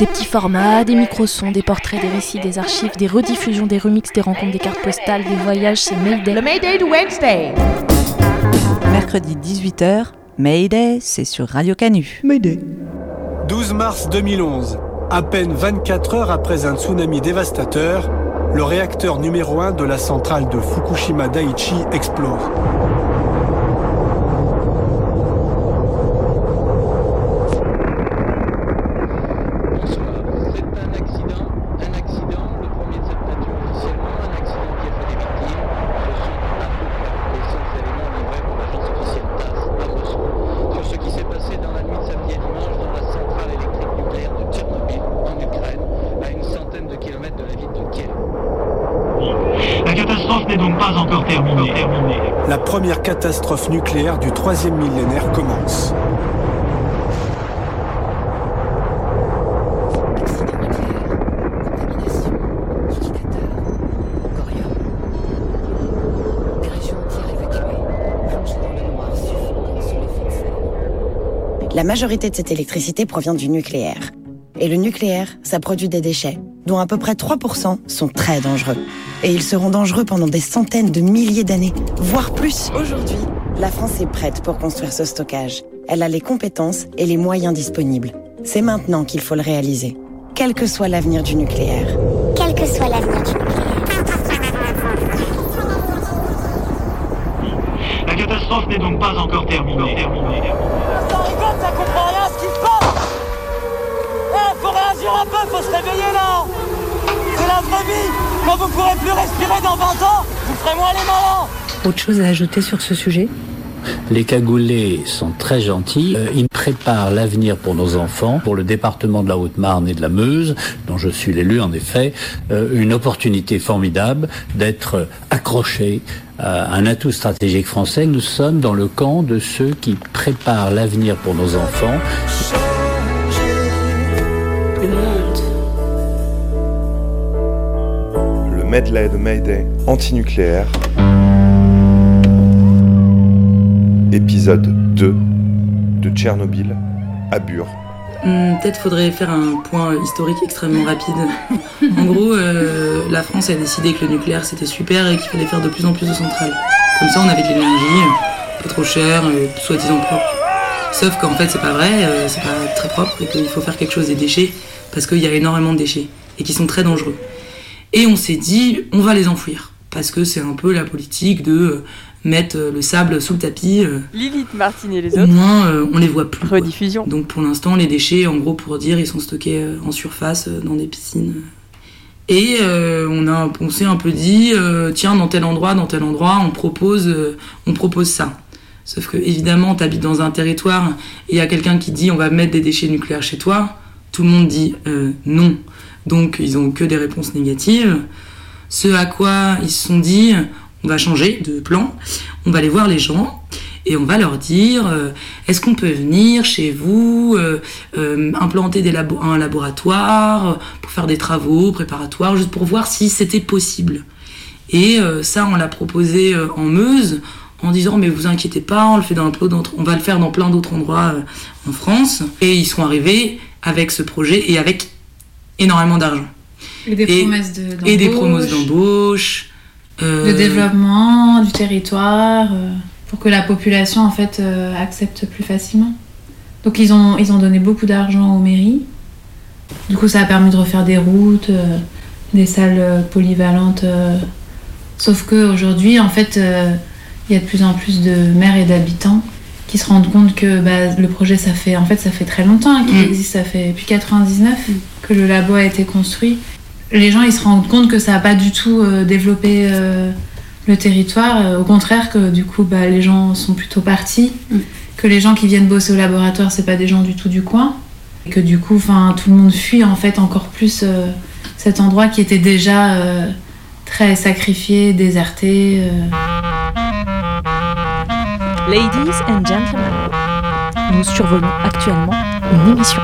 Des petits formats, des micro-sons, des portraits, des récits, des archives, des rediffusions, des remixes, des rencontres, des cartes postales, des voyages, c'est Mayday. Le Mayday de Wednesday Mercredi 18h, Mayday, c'est sur Radio Canu. 12 mars 2011. À peine 24 heures après un tsunami dévastateur, le réacteur numéro 1 de la centrale de Fukushima Daiichi explose. Bonsoir. C'est un accident, un accident, le premier de cette nature officiellement, un accident qui a fait des victimes. Ce sont à peu près les seuls éléments livrés par l'agence officielle TASS à Moscou sur ce qui s'est passé dans la nuit de samedi à dimanche dans la centrale électrique nucléaire de Tchernobyl, en Ukraine, à une centaine de kilomètres de la ville de Kiev. La catastrophe n'est donc pas encore terminée. La première catastrophe nucléaire du troisième millénaire commence. La majorité de cette électricité provient du nucléaire. Et le nucléaire, ça produit des déchets, dont à peu près 3% sont très dangereux. Et ils seront dangereux pendant des centaines de milliers d'années, voire plus. Aujourd'hui, la France est prête pour construire ce stockage. Elle a les compétences et les moyens disponibles. C'est maintenant qu'il faut le réaliser. Quel que soit l'avenir du nucléaire. Quel que soit l'avenir du nucléaire. La catastrophe n'est donc pas encore terminée. Rigole, Un peu, faut se réveiller là C'est la vraie vie Quand vous pourrez plus respirer dans 20 ans, vous ferez moins les malins Autre chose à ajouter sur ce sujet? Les cagoulés sont très gentils. Euh, ils préparent l'avenir pour nos enfants, pour le département de la Haute-Marne et de la Meuse, dont je suis l'élu en effet, euh, une opportunité formidable d'être accroché à un atout stratégique français. Nous sommes dans le camp de ceux qui préparent l'avenir pour nos enfants. Le monde. Le medley de Mayday antinucléaire. Épisode 2 de Tchernobyl à Bure. Hmm, Peut-être faudrait faire un point historique extrêmement rapide. en gros, euh, la France a décidé que le nucléaire c'était super et qu'il fallait faire de plus en plus de centrales. Comme ça, on avait de l'énergie, pas trop cher, euh, soi-disant propre. Sauf qu'en fait, c'est pas vrai, euh, c'est pas très propre et qu'il faut faire quelque chose des déchets parce qu'il y a énormément de déchets et qui sont très dangereux. Et on s'est dit, on va les enfouir parce que c'est un peu la politique de euh, mettre euh, le sable sous le tapis. euh, Lilith Martin et les au moins, euh, on les voit plus. quoi. Rediffusion. Donc pour l'instant, les déchets, en gros, pour dire, ils sont stockés en surface dans des piscines. Et euh, on, a, on s'est un peu dit, euh, tiens, dans tel endroit, dans tel endroit, on propose, on propose ça. Sauf que évidemment, tu habites dans un territoire et il y a quelqu'un qui dit, on va mettre des déchets nucléaires chez toi. Tout le monde dit euh, non. Donc ils ont que des réponses négatives. Ce à quoi ils se sont dit, on va changer de plan, on va aller voir les gens et on va leur dire euh, est-ce qu'on peut venir chez vous euh, implanter des labo- un laboratoire pour faire des travaux préparatoires juste pour voir si c'était possible et ça on l'a proposé en Meuse en disant mais vous inquiétez pas on le fait dans d'autres on va le faire dans plein d'autres endroits euh, en France et ils sont arrivés avec ce projet et avec énormément d'argent Et des promesses de- et des d'embauche. promesses d'embauche euh, de développement du territoire euh, pour que la population en fait euh, accepte plus facilement. Donc ils ont, ils ont donné beaucoup d'argent aux mairies. Du coup ça a permis de refaire des routes, des salles polyvalentes. Sauf qu'aujourd'hui en fait il y a de plus en plus de maires et d'habitants qui se rendent compte que bah, le projet ça fait en fait ça fait très longtemps hein, qu'il Mm. existe, ça fait depuis 99 que le labo a été construit. Les gens ils se rendent compte que ça n'a pas du tout euh, développé euh, le territoire, euh, au contraire que du coup bah, les gens sont plutôt partis, que les gens qui viennent bosser au laboratoire c'est pas des gens du tout du coin. Et que du coup, enfin, tout le monde fuit en fait encore plus euh, cet endroit qui était déjà très sacrifié, déserté. Ladies and gentlemen, nous survolons actuellement une émission.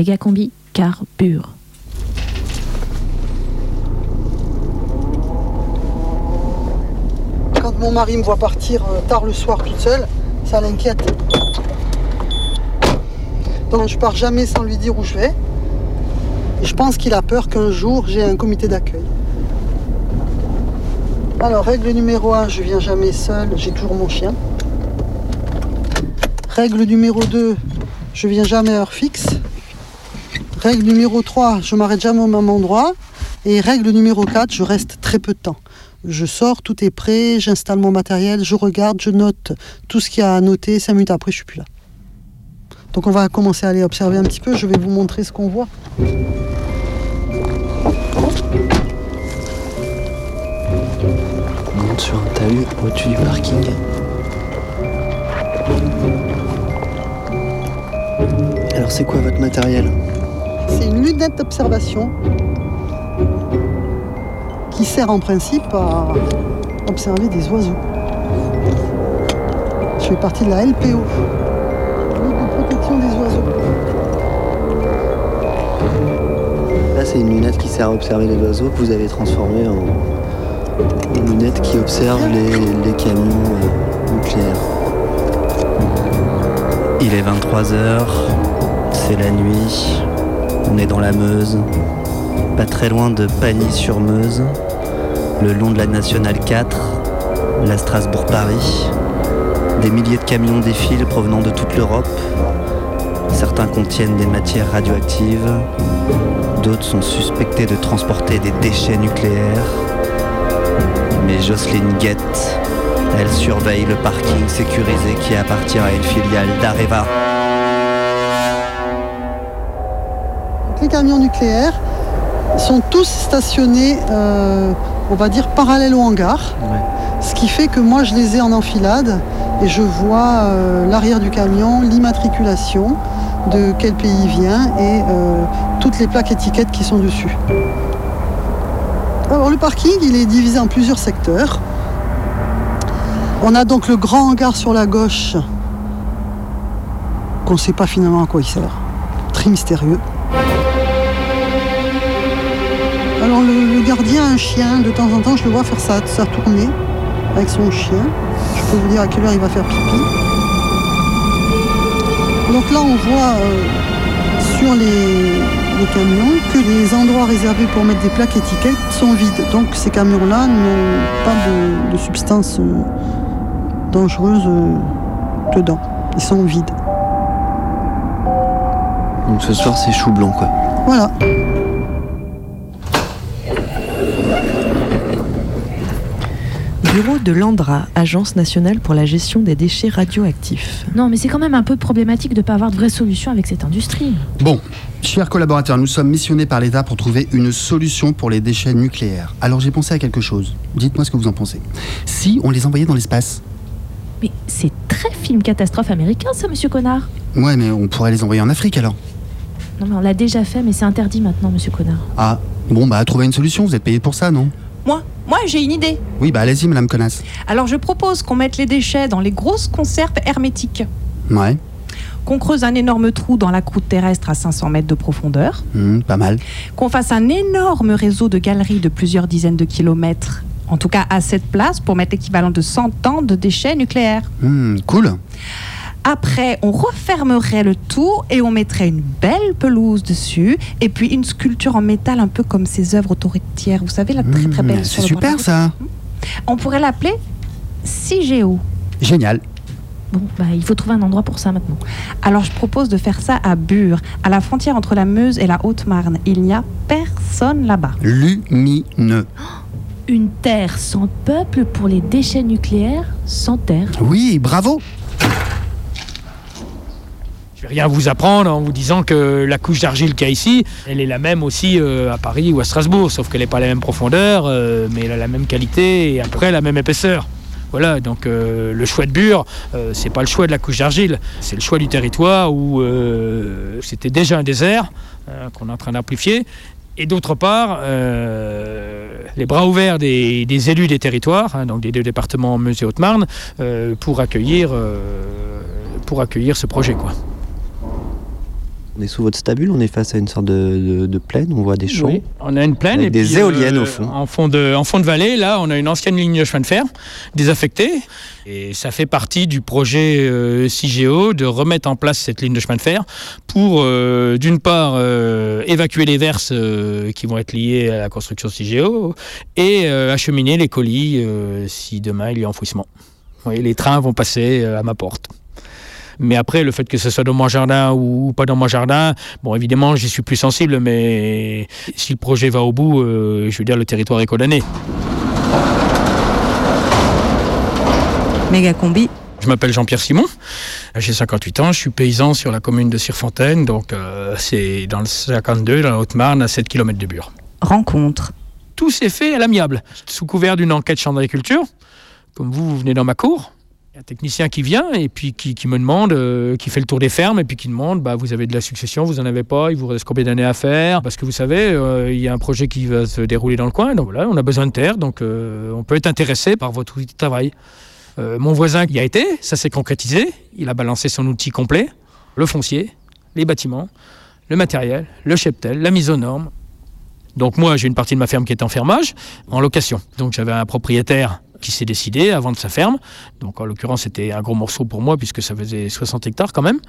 Méga combi carbure. Quand mon mari me voit partir euh, tard le soir toute seule, ça l'inquiète. Donc je pars jamais sans lui dire où je vais. Et je pense qu'il a peur qu'un jour j'ai un comité d'accueil. Alors règle numéro 1, je viens jamais seul, j'ai toujours mon chien. Règle numéro 2, je viens jamais à heure fixe. Règle numéro 3, je m'arrête jamais au même endroit. Et règle numéro 4, je reste très peu de temps. Je sors, tout est prêt, j'installe mon matériel, je regarde, je note tout ce qu'il y a à noter. Cinq minutes après, je suis plus là. Donc on va commencer à aller observer un petit peu. Je vais vous montrer ce qu'on voit. On monte sur un talus au-dessus du parking. Alors c'est quoi votre matériel? C'est une lunette d'observation qui sert en principe à observer des oiseaux. Je fais partie de la LPO, Ligue de protection des oiseaux. Là c'est une lunette qui sert à observer les oiseaux que vous avez transformée en, en lunette qui observe les, les camions euh, nucléaires. Il est 23h, c'est la nuit, on est dans la Meuse, pas très loin de Pagny-sur-Meuse, le long de la Nationale 4, la Strasbourg-Paris. Des milliers de camions défilent provenant de toute l'Europe. Certains contiennent des matières radioactives, d'autres sont suspectés de transporter des déchets nucléaires. Mais Jocelyne guette, elle surveille le parking sécurisé qui appartient à une filiale d'Areva. Les camions nucléaires sont tous stationnés, euh, on va dire, parallèles au hangar. Ce qui fait que moi, je les ai en enfilade et je vois euh, l'arrière du camion, l'immatriculation, de quel pays il vient et euh, toutes les plaques étiquettes qui sont dessus. Alors le parking, il est divisé en plusieurs secteurs. On a donc le grand hangar sur la gauche, qu'on ne sait pas finalement à quoi il sert. Très mystérieux. Alors le, le gardien a un chien, de temps en temps je le vois faire sa, sa tournée avec son chien. Je peux vous dire à quelle heure il va faire pipi. Donc là on voit euh, sur les, les camions que les endroits réservés pour mettre des plaques étiquettes sont vides. Donc ces camions-là n'ont pas de, de substances euh, dangereuses euh, dedans. Ils sont vides. Donc ce soir c'est chou blanc quoi. Voilà. Bureau de l'ANDRA, Agence nationale pour la gestion des déchets radioactifs. Non, mais c'est quand même un peu problématique de ne pas avoir de vraie solution avec cette industrie. Bon, chers collaborateurs, nous sommes missionnés par l'État pour trouver une solution pour les déchets nucléaires. Alors j'ai pensé à quelque chose. Dites-moi ce que vous en pensez. Si on les envoyait dans l'espace Mais c'est très film catastrophe américain, ça, monsieur Connard. Ouais, mais on pourrait les envoyer en Afrique alors. Non, mais on l'a déjà fait, mais c'est interdit maintenant, monsieur Connard. Ah, bon, bah trouver une solution, vous êtes payé pour ça, non? Moi, moi j'ai une idée. Oui, bah allez-y, madame connasse. Alors je propose qu'on mette les déchets dans les grosses conserves hermétiques, Ouais, qu'on creuse un énorme trou dans la croûte terrestre à 500 mètres de profondeur, hmm, pas mal. qu'on fasse un énorme réseau de galeries de plusieurs dizaines de kilomètres, en tout cas à cette place pour mettre l'équivalent de 100 ans de déchets nucléaires. Hmm, cool. Après, on refermerait le tout et on mettrait une belle pelouse dessus et puis une sculpture en métal un peu comme ces œuvres autoritaires, vous savez, la très très belle. Hmm, sur c'est super ça. On pourrait l'appeler CIGEO. Génial. Bon, bah, il faut trouver un endroit pour ça maintenant. Alors je propose de faire ça à Bure, à la frontière entre la Meuse et la Haute-Marne. Il n'y a personne là-bas. Lumineux. Une terre sans peuple pour les déchets nucléaires sans terre. Oui, bravo. Je vais rien vous apprendre en vous disant que la couche d'argile qu'il y a ici, elle est la même aussi euh, à Paris ou à Strasbourg, sauf qu'elle n'est pas la même profondeur, euh, mais elle a la même qualité et après la même épaisseur. Voilà, donc euh, le choix de Bure, euh, c'est pas le choix de la couche d'argile, c'est le choix du territoire où c'était déjà un désert qu'on est en train d'amplifier. Et d'autre part, les bras ouverts des, élus des territoires, hein, donc des deux départements Meuse et Haute-Marne, pour, accueillir, pour accueillir ce projet. Quoi. On est sous votre stabule, on est face à une sorte de, de- de plaine, on voit des champs. Oui, on a une plaine. Avec et des puis, éoliennes euh, au fond. En fond, de, en fond de vallée, là, on a une ancienne ligne de chemin de fer désaffectée. Et ça fait partie du projet euh, CIGEO de remettre en place cette ligne de chemin de fer pour, euh, d'une part, euh, évacuer les verses euh, qui vont être liées à la construction CIGEO et euh, acheminer les colis euh, si demain il y a enfouissement. Oui, les trains vont passer euh, à ma porte. Mais après, le fait que ce soit dans mon jardin ou pas dans mon jardin, bon, évidemment, j'y suis plus sensible, mais si le projet va au bout, euh, je veux dire, le territoire est condamné. Méga combi. Je m'appelle Jean-Pierre Simon, j'ai 58 ans, je suis paysan sur la commune de Cirfontaine, donc euh, c'est dans le 52, dans la Haute-Marne, à 7 km de Bure. Rencontre. Tout s'est fait à l'amiable, sous couvert d'une enquête champ d'agriculture. Comme vous, vous venez dans ma cour, un technicien qui vient et puis qui, me demande, euh, qui fait le tour des fermes et puis qui demande, bah, vous avez de la succession, vous en avez pas, il vous reste combien d'années à faire? Parce que vous savez, euh, il y a un projet qui va se dérouler dans le coin, donc voilà, on a besoin de terre, donc euh, on peut être intéressé par votre outil de travail. Mon voisin y a été, ça s'est concrétisé, il a balancé son outil complet, le foncier, les bâtiments, le matériel, le cheptel, la mise aux normes. Donc moi, j'ai une partie de ma ferme qui est en fermage, en location. Donc j'avais un propriétaire qui s'est décidé à vendre sa ferme. Donc en l'occurrence, c'était un gros morceau pour moi puisque ça faisait 60 hectares quand même.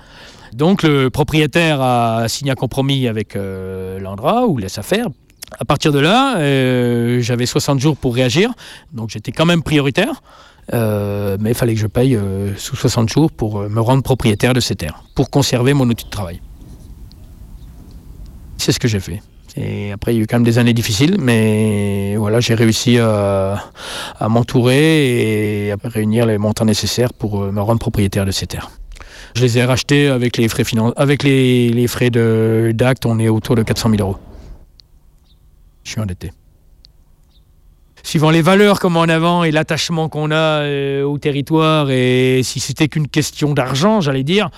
Donc le propriétaire a signé un compromis avec euh, l'Andra ou à faire. À partir de là, euh, j'avais 60 jours pour réagir, donc j'étais quand même prioritaire. Euh, mais il fallait que je paye euh, sous 60 jours pour me rendre propriétaire de ces terres, pour conserver mon outil de travail. C'est ce que j'ai fait. Et après, il y a eu quand même des années difficiles, mais voilà, j'ai réussi à, à m'entourer et à réunir les montants nécessaires pour euh, me rendre propriétaire de ces terres. Je les ai rachetés avec les frais, finan- avec les, frais de- d'acte, on est autour de 400 000 euros. Je suis endetté. Suivant les valeurs met en avant et l'attachement qu'on a euh, au territoire, et si c'était qu'une question d'argent, j'allais dire,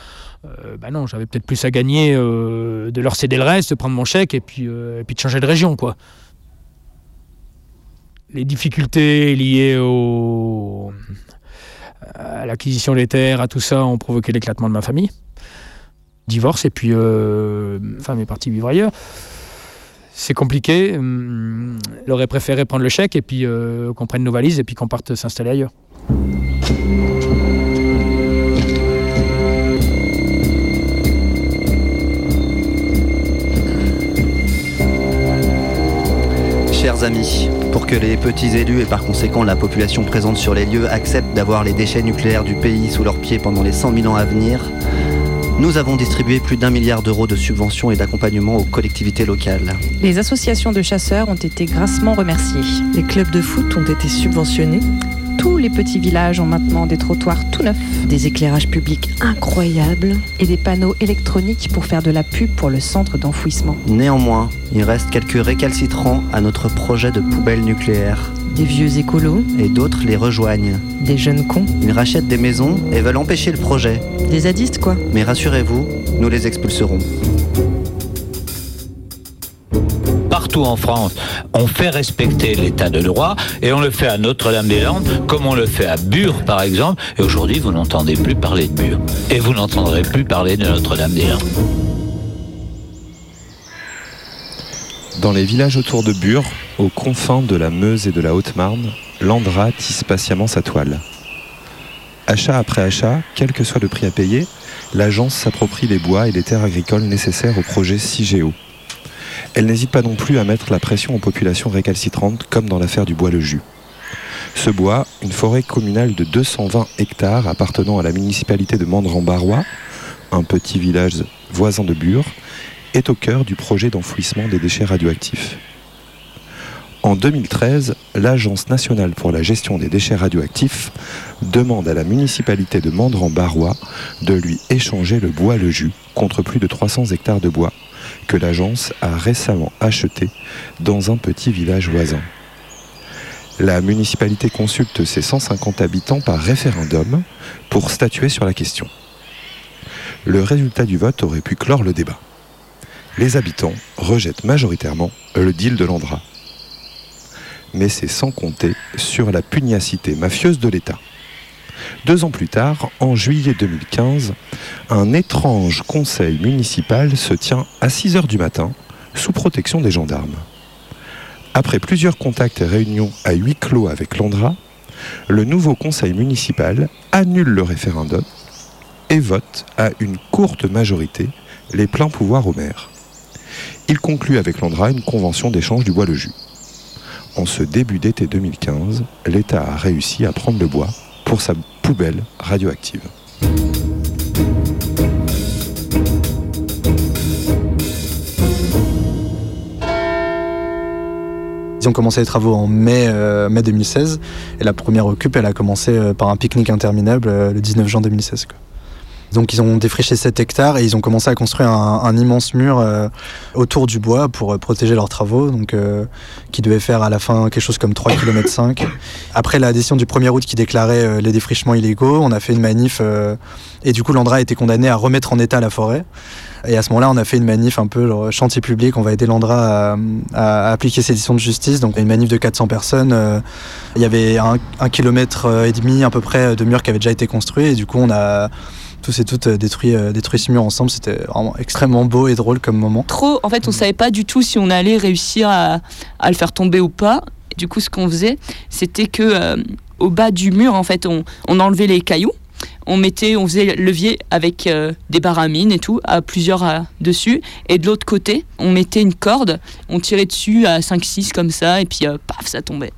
euh, bah non, j'avais peut-être plus à gagner euh, de leur céder le reste, de prendre mon chèque et puis, euh, de changer de région, quoi. Les difficultés liées à l'acquisition des terres, à tout ça, ont provoqué l'éclatement de ma famille. Divorce et puis euh, femme est partie vivre ailleurs. C'est compliqué. hum, Elle aurait préféré prendre le chèque et puis qu'on prenne nos valises et puis qu'on parte s'installer ailleurs. Chers amis, pour que les petits élus et par conséquent la population présente sur les lieux acceptent d'avoir les déchets nucléaires du pays sous leurs pieds pendant les 100 000 ans à venir, nous avons distribué plus d'un milliard d'euros de subventions et d'accompagnement aux collectivités locales. Les associations de chasseurs ont été grassement remerciées. Les clubs de foot ont été subventionnés. Tous les petits villages ont maintenant des trottoirs tout neufs. Des éclairages publics incroyables. Et des panneaux électroniques pour faire de la pub pour le centre d'enfouissement. Néanmoins, il reste quelques récalcitrants à notre projet de poubelle nucléaire. Des vieux écolos. Et d'autres les rejoignent. Des jeunes cons. Ils rachètent des maisons et veulent empêcher le projet. Des zadistes, quoi. Mais rassurez-vous, nous les expulserons. En France, on fait respecter l'état de droit et on le fait à Notre-Dame-des-Landes comme on le fait à Bure par exemple. Et aujourd'hui, vous n'entendez plus parler de Bure. Et vous n'entendrez plus parler de Notre-Dame-des-Landes. Dans les villages autour de Bure, aux confins de la Meuse et de la Haute-Marne, l'Andra tisse patiemment sa toile. Achat après achat, quel que soit le prix à payer, l'agence s'approprie les bois et les terres agricoles nécessaires au projet CIGEO. Elle n'hésite pas non plus à mettre la pression aux populations récalcitrantes, comme dans l'affaire du bois le jus. Ce bois, une forêt communale de 220 hectares appartenant à la municipalité de Mandran-Barrois, un petit village voisin de Bure, est au cœur du projet d'enfouissement des déchets radioactifs. En 2013, l'Agence nationale pour la gestion des déchets radioactifs demande à la municipalité de Mandran-Barrois de lui échanger le bois le jus contre plus de 300 hectares de bois que l'agence a récemment acheté dans un petit village voisin. La municipalité consulte ses 150 habitants par référendum pour statuer sur la question. Le résultat du vote aurait pu clore le débat. Les habitants rejettent majoritairement le deal de Landra mais c'est sans compter sur la pugnacité mafieuse de l'État. Deux ans plus tard, en juillet 2015, un étrange conseil municipal se tient à 6 heures du matin, sous protection des gendarmes. Après plusieurs contacts et réunions à huis clos avec Landra, le nouveau conseil municipal annule le référendum et vote à une courte majorité les pleins pouvoirs au maire. Il conclut avec Landra une convention d'échange du bois le jus. En ce début d'été 2015, l'État a réussi à prendre le bois pour sa poubelle radioactive. Ils ont commencé les travaux en mai, euh, mai 2016 et la première occupe a commencé euh, par un pique-nique interminable euh, le 19 juin 2016. quoi. Donc ils ont défriché 7 hectares et ils ont commencé à construire un, immense mur euh, autour du bois pour euh, protéger leurs travaux, donc euh, qui devait faire à la fin quelque chose comme 3 km 5. Après la décision du 1er août qui déclarait les défrichements illégaux, on a fait une manif et du coup l'Andra a été condamné à remettre en état la forêt. Et à ce moment-là, on a fait une manif un peu genre, chantier public. On va aider l'Andra à, appliquer ses décisions de justice. Donc une manif de 400 personnes. Il y avait un, un kilomètre et demi à peu près de murs qui avaient déjà été construits. Et du coup, on a tous et toutes euh, détruit, euh, détruit ce mur ensemble. C'était vraiment extrêmement beau et drôle comme moment. Trop, en fait, on savait pas du tout si on allait réussir à, le faire tomber ou pas. Du coup, ce qu'on faisait, c'était que euh, au bas du mur, en fait, on, enlevait les cailloux. On mettait, on faisait levier avec des baramines et tout, à plusieurs dessus. Et de l'autre côté, on mettait une corde, on tirait dessus à 5-6 comme ça, et puis paf, ça tombait.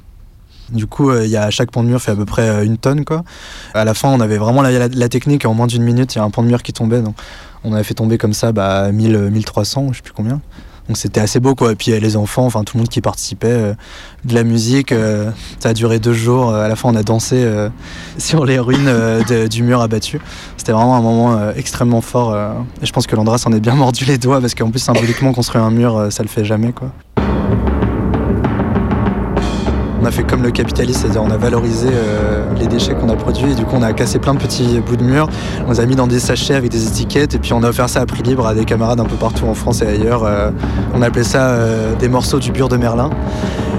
Du coup, euh, il y a chaque pont de mur fait à peu près euh, une tonne. Quoi. À la fin, on avait vraiment la, technique. En moins d'une minute, il y a un pont de mur qui tombait. Donc, on avait fait tomber comme ça bah, 1000, euh, 1300, je sais plus combien. Donc c'était assez beau quoi. Et puis euh, les enfants, enfin tout le monde qui participait, euh, de la musique, euh, ça a duré deux jours. Euh, À la fin, on a dansé euh, sur les ruines euh, du mur abattu. C'était vraiment un moment euh, extrêmement fort. euh, et je pense que l'Andra s'en est bien mordu les doigts parce qu'en plus symboliquement construire un mur, euh, ça le fait jamais quoi. On a fait comme le capitaliste, c'est-à-dire on a valorisé euh, les déchets qu'on a produits et du coup on a cassé plein de petits bouts de mur, on les a mis dans des sachets avec des étiquettes et puis on a offert ça à prix libre à des camarades un peu partout en France et ailleurs. Euh, on appelait ça euh, des morceaux du bure de Merlin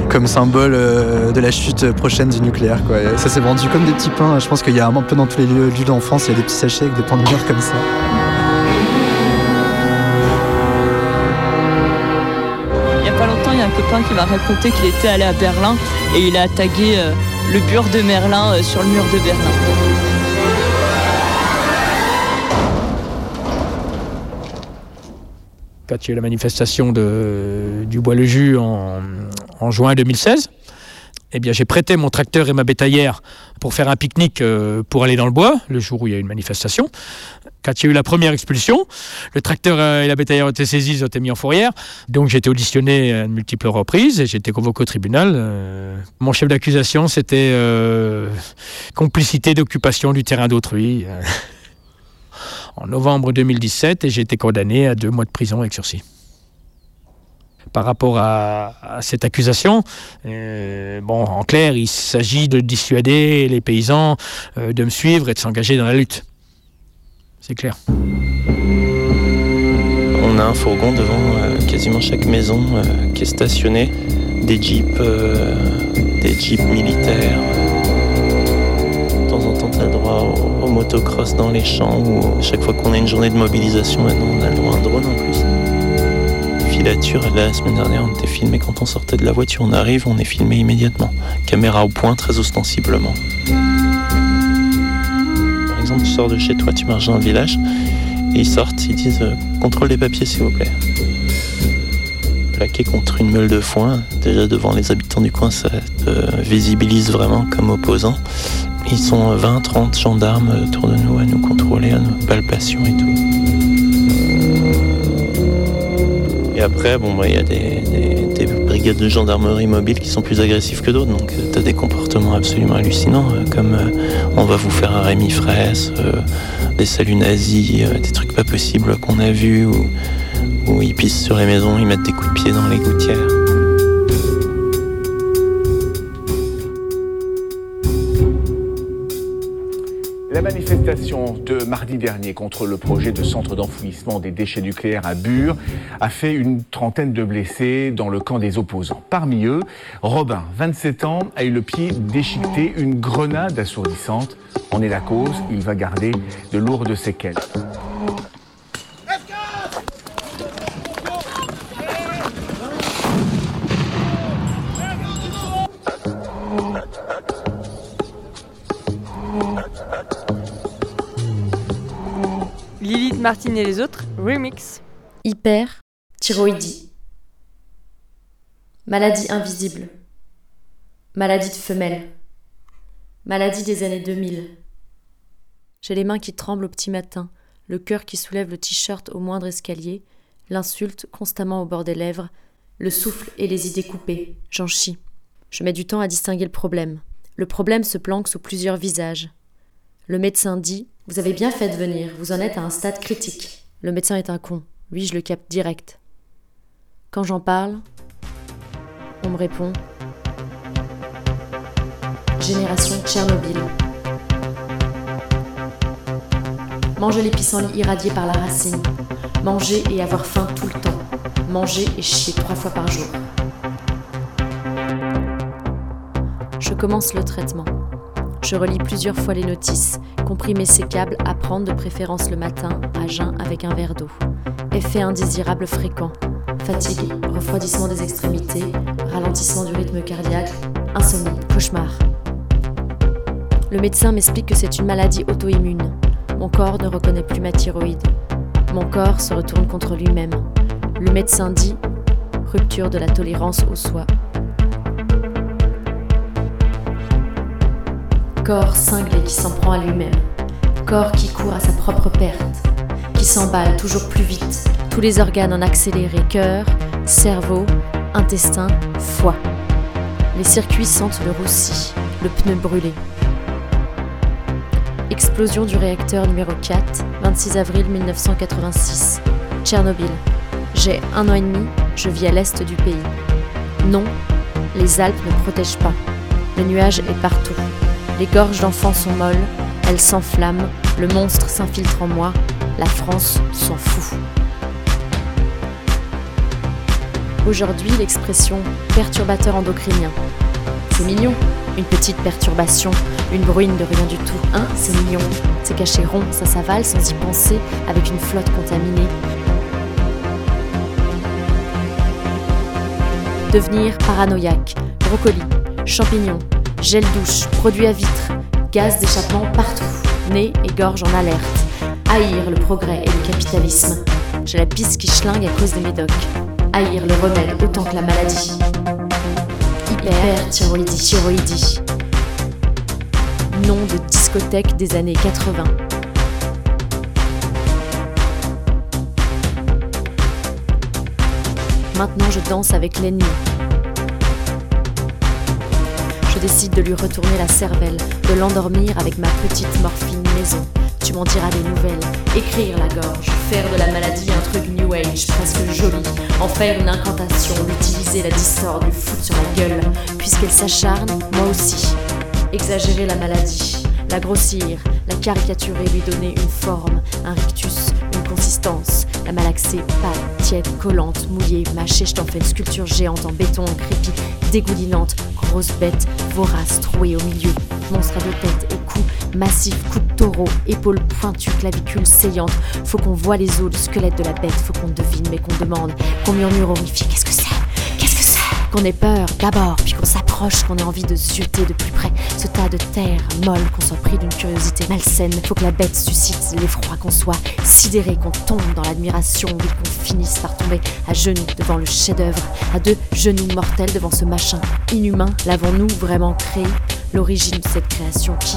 comme symbole de la chute prochaine du nucléaire. Ça s'est vendu comme des petits pains. Je pense qu'il y a un peu dans tous les lieux, lieux en France, il y a des petits sachets avec des pains de mur comme ça. Qui m'a raconté qu'il était allé à Berlin et il a tagué euh, le bure de Merlin euh, sur le mur de Berlin. quand il y a eu la manifestation de, du Bois-le-Jus en, en juin 2016, eh bien, j'ai prêté mon tracteur et ma bétaillère pour faire un pique-nique euh, pour aller dans le bois, le jour où il y a eu une manifestation. Quand il y a eu la première expulsion, le tracteur euh, et la bétaillère ont été saisis, ont été mis en fourrière. Donc j'ai été auditionné à de multiples reprises et j'ai été convoqué au tribunal. Euh, mon chef d'accusation, c'était complicité d'occupation du terrain d'autrui. en novembre 2017 et j'ai été condamné à deux mois de prison avec sursis. Par rapport à, cette accusation, euh, bon, en clair, il s'agit de dissuader les paysans euh, de me suivre et de s'engager dans la lutte. C'est clair. On a un fourgon devant euh, quasiment chaque maison qui est stationné, des jeeps, des jeeps militaires. De temps en temps, tu as le droit au, au motocross dans les champs ou chaque fois qu'on a une journée de mobilisation, maintenant on a le droit à un drone en plus. La semaine dernière, on était filmé quand on sortait de la voiture, on arrive, on est filmé immédiatement. Caméra au point, très ostensiblement. Par exemple, tu sors de chez toi, tu marches dans le village, et ils sortent, ils disent euh, contrôle des papiers s'il vous plaît. plaqué contre une meule de foin. Déjà devant les habitants du coin, ça te visibilise vraiment comme opposant. Ils sont 20-30 gendarmes autour de nous à nous contrôler, à nos palpations et tout. Et après, bon, bah, il y a des, des- des brigades de gendarmerie mobile qui sont plus agressives que d'autres. Donc, tu as des comportements absolument hallucinants, euh, comme euh, on va vous faire un Rémi Fraisse, euh, des saluts nazis, euh, des trucs pas possibles qu'on a vus, où ils pissent sur les maisons, ils mettent des coups de pied dans les gouttières. La manifestation de mardi dernier contre le projet de centre d'enfouissement des déchets nucléaires à Bure a fait une trentaine de blessés dans le camp des opposants. Parmi eux, Robin, 27 ans, a eu le pied déchiqueté, une grenade assourdissante en est la cause. Il va garder de lourdes séquelles. Martin et les autres, remix. Hyper thyroïdie. Maladie invisible. Maladie de femelle. Maladie des années 2000. J'ai les mains qui tremblent au petit matin, le cœur qui soulève le t-shirt au moindre escalier, l'insulte constamment au bord des lèvres, le souffle et les idées coupées. J'en chie. Je mets du temps à distinguer le problème. Le problème se planque sous plusieurs visages. Le médecin dit Vous avez bien fait de venir, vous en êtes à un stade critique. Le médecin est un con. Lui, je le capte direct. Quand j'en parle, on me répond Génération Tchernobyl. Manger les pissenlits irradiés par la racine. Manger et avoir faim tout le temps. Manger et chier trois fois par jour. Je commence le traitement. Je relis plusieurs fois les notices, comprimer sécable à prendre de préférence le matin, à jeun avec un verre d'eau. Effet indésirable fréquent. Fatigue, refroidissement des extrémités, ralentissement du rythme cardiaque, insomnie, cauchemar. Le médecin m'explique que c'est une maladie auto-immune. Mon corps ne reconnaît plus ma thyroïde. Mon corps se retourne contre lui-même. Le médecin dit rupture de la tolérance au soi. Corps cinglé qui s'en prend à lui-même. Corps qui court à sa propre perte. Qui s'emballe toujours plus vite. Tous les organes en accéléré. Cœur, cerveau, intestin, foie. Les circuits sentent le roussi, le pneu brûlé. Explosion du réacteur numéro 4, 26 avril 1986. Tchernobyl. J'ai un an et demi, je vis à l'est du pays. Non, les Alpes ne protègent pas. Le nuage est partout. Les gorges d'enfants sont molles, elles s'enflamment, le monstre s'infiltre en moi, la France s'en fout. Aujourd'hui, l'expression perturbateur endocrinien. C'est mignon, une petite perturbation, une bruine de rien du tout. Hein, c'est mignon. C'est caché rond, ça s'avale sans y penser, avec une flotte contaminée. Devenir paranoïaque, brocoli, champignons, gel douche, produits à vitre, gaz d'échappement partout, nez et gorge en alerte. Haïr le progrès et le capitalisme. J'ai la pisse qui schlingue à cause des médocs. Haïr le remède autant que la maladie. Hyper thyroïdie, thyroïdie. Nom de discothèque des années 80. Maintenant je danse avec l'ennemi. Décide de lui retourner la cervelle, de l'endormir avec ma petite morphine maison. Tu m'en diras des nouvelles, écrire la gorge, faire de la maladie un truc new age, presque joli, en faire une incantation, l'utiliser, la distordre, lui foutre sur la gueule, puisqu'elle s'acharne, moi aussi. Exagérer la maladie, la grossir, la caricaturer, lui donner une forme, un rictus, une consistance, la malaxer, pâle, tiède, collante, mouillée, mâchée, je t'en fais une sculpture géante en béton, en crépi, dégoulinante, grosse bête, vorace, trouée au milieu, monstre à deux têtes, au cou, massif, coup de taureau, épaules pointues, clavicules saillantes, faut qu'on voit les os, le squelette de la bête, faut qu'on devine mais qu'on demande, qu'on murmure horrifié, qu'est-ce que qu'on ait peur d'abord, puis qu'on s'approche, qu'on ait envie de zioter de plus près ce tas de terre molle, qu'on soit pris d'une curiosité malsaine. Faut que la bête suscite l'effroi, qu'on soit sidéré, qu'on tombe dans l'admiration, oui, qu'on finisse par tomber à genoux devant le chef-d'œuvre, à deux genoux mortels devant ce machin inhumain. L'avons-nous vraiment créé? L'origine de cette création, qui,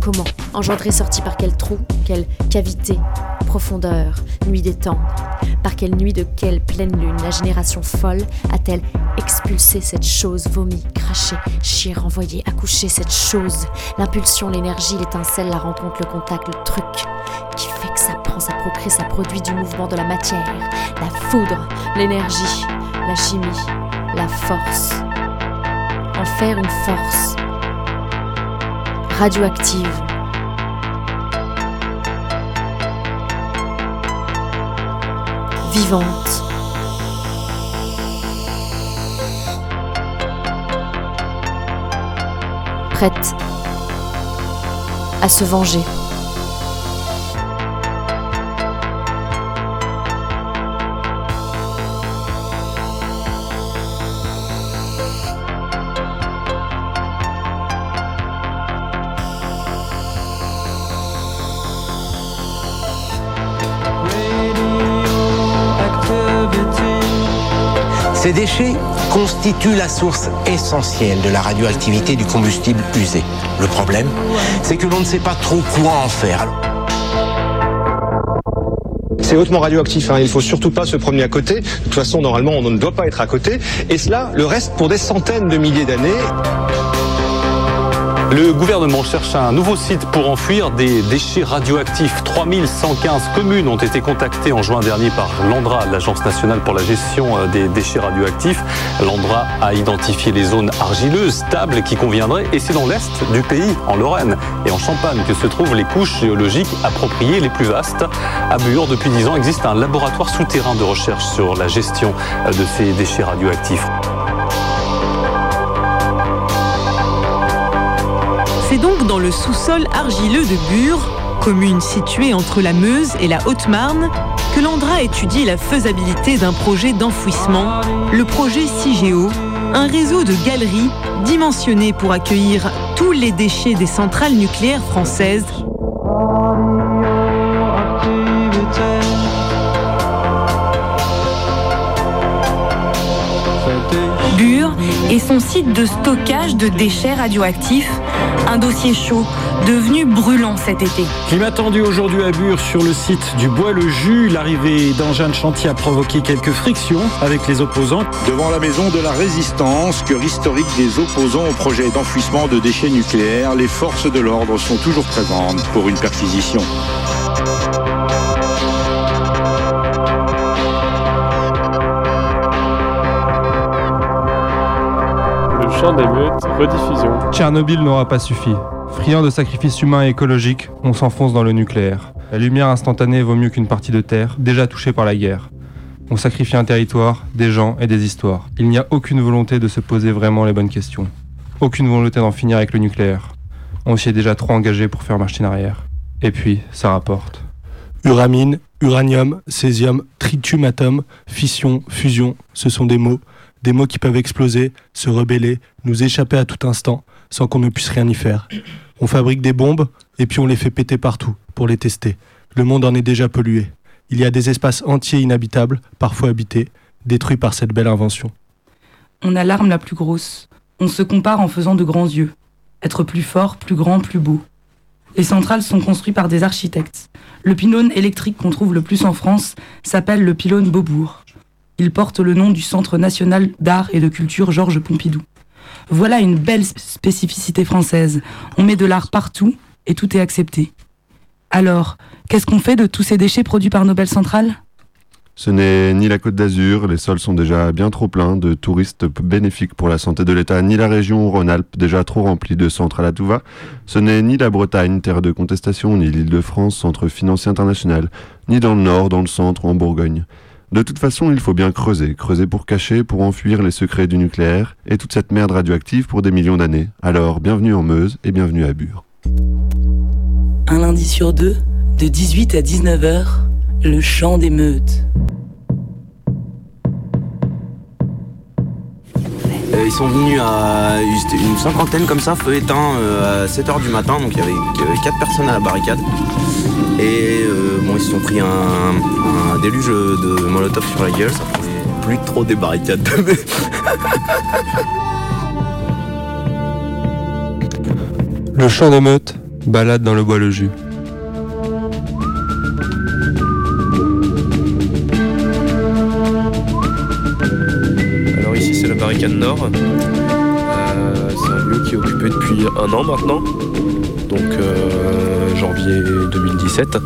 comment Engendré, sorti par quel trou, quelle cavité, profondeur, nuit des Par quelle nuit de quelle pleine lune la génération folle a-t-elle expulsé cette chose vomie, crachée, chier, renvoyée, accouché cette chose L'impulsion, l'énergie, l'étincelle, la rencontre, le contact, le truc qui fait que ça prend, ça procrée, ça produit du mouvement de la matière, la foudre, l'énergie, la chimie, la force. En faire une force radioactive. Vivante. Prête à se venger. Déchets constituent la source essentielle de la radioactivité du combustible usé. Le problème, c'est que l'on ne sait pas trop quoi en faire. C'est hautement radioactif, hein. il faut surtout pas se promener à côté. De toute façon, normalement, on ne doit pas être à côté. Et cela, le reste pour des centaines de milliers d'années. Le gouvernement cherche un nouveau site pour enfouir des déchets radioactifs. 3115 communes ont été contactées en juin dernier par l'ANDRA, l'Agence nationale pour la gestion euh, des déchets radioactifs. L'ANDRA a identifié les zones argileuses, stables, qui conviendraient, et c'est dans l'est du pays, en Lorraine et en Champagne, que se trouvent les couches géologiques appropriées les plus vastes. À Bure, depuis 10 ans, existe un laboratoire souterrain de recherche sur la gestion euh, de ces déchets radioactifs. C'est donc dans le sous-sol argileux de Bure, commune située entre la Meuse et la Haute-Marne, que l'Andra étudie la faisabilité d'un projet d'enfouissement, le projet CIGEO, un réseau de galeries dimensionné pour accueillir tous les déchets des centrales nucléaires françaises. Et son site de stockage de déchets radioactifs, un dossier chaud devenu brûlant cet été. Climat tendu aujourd'hui à Bure sur le site du Bois-le-Jus. L'arrivée d'engins de chantier a provoqué quelques frictions avec les opposants. Devant la maison de la résistance, cœur historique des opposants au projet d'enfouissement de déchets nucléaires, les forces de l'ordre sont toujours présentes pour une perquisition. Rediffusion. Tchernobyl n'aura pas suffi. Friand de sacrifices humains et écologiques, on s'enfonce dans le nucléaire. La lumière instantanée vaut mieux qu'une partie de terre, déjà touchée par la guerre. On sacrifie un territoire, des gens et des histoires. Il n'y a aucune volonté de se poser vraiment les bonnes questions. Aucune volonté d'en finir avec le nucléaire. On s'y est déjà trop engagé pour faire machine arrière. Et puis, ça rapporte. Uramine, uranium, césium, tritium atome, fission, fusion, ce sont des mots. Des mots qui peuvent exploser, se rebeller, nous échapper à tout instant, sans qu'on ne puisse rien y faire. On fabrique des bombes, et puis on les fait péter partout, pour les tester. Le monde en est déjà pollué. Il y a des espaces entiers inhabitables, parfois habités, détruits par cette belle invention. On a l'arme la plus grosse. On se compare en faisant de grands yeux. Être plus fort, plus grand, plus beau. Les centrales sont construites par des architectes. Le pylône électrique qu'on trouve le plus en France s'appelle le pylône Beaubourg. Il porte le nom du Centre national d'art et de culture Georges Pompidou. Voilà une belle spécificité française. On met de l'art partout et tout est accepté. Alors, qu'est-ce qu'on fait de tous ces déchets produits par nos belles Ce n'est ni la Côte d'Azur, les sols sont déjà bien trop pleins de touristes bénéfiques pour la santé de l'État, ni la région Rhône-Alpes, déjà trop remplie de centrales à tout va. Ce n'est ni la Bretagne, terre de contestation, ni l'Île-de-France, centre financier international, ni dans le nord, dans le centre ou en Bourgogne. De toute façon, il faut bien creuser, creuser pour cacher, pour enfuir les secrets du nucléaire et toute cette merde radioactive pour des millions d'années. Alors, bienvenue en Meuse et bienvenue à Bure. Un lundi sur deux, de 18 à 19h, le chant des meutes. ils sont venus à une cinquantaine comme ça, feu éteint à 7h du matin, donc il y avait 4 personnes à la barricade. Et bon, ils se sont pris un, un déluge de molotov sur la gueule, ça plus trop des barricades. Le chant d'émeute balade dans le bois le jus. Alors ici c'est la barricade nord. Euh, c'est un lieu qui est occupé depuis un an maintenant, donc euh, janvier 2017.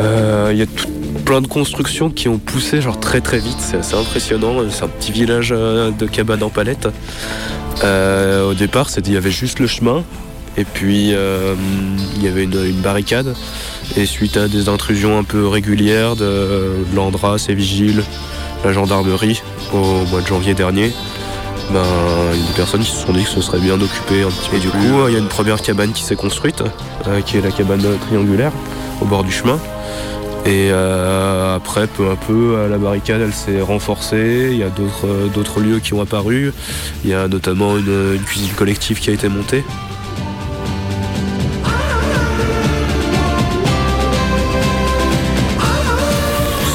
Euh, Il y a plein de constructions qui ont poussé genre très très vite, c'est assez impressionnant. C'est un petit village de cabanes en palette. au départ, il y avait juste le chemin, et puis euh, il y avait une, barricade. Et suite à des intrusions un peu régulières de, l'Andra, ses vigiles, la gendarmerie au mois de janvier dernier, ben, il y a des personnes qui se sont dit que ce serait bien d'occuper un petit peu. Et du coup, il y a une première cabane qui s'est construite, euh, qui est la cabane triangulaire au bord du chemin. Et euh, après, peu à peu, la barricade, elle s'est renforcée. Il y a d'autres lieux qui ont apparu. Il y a notamment une cuisine collective qui a été montée.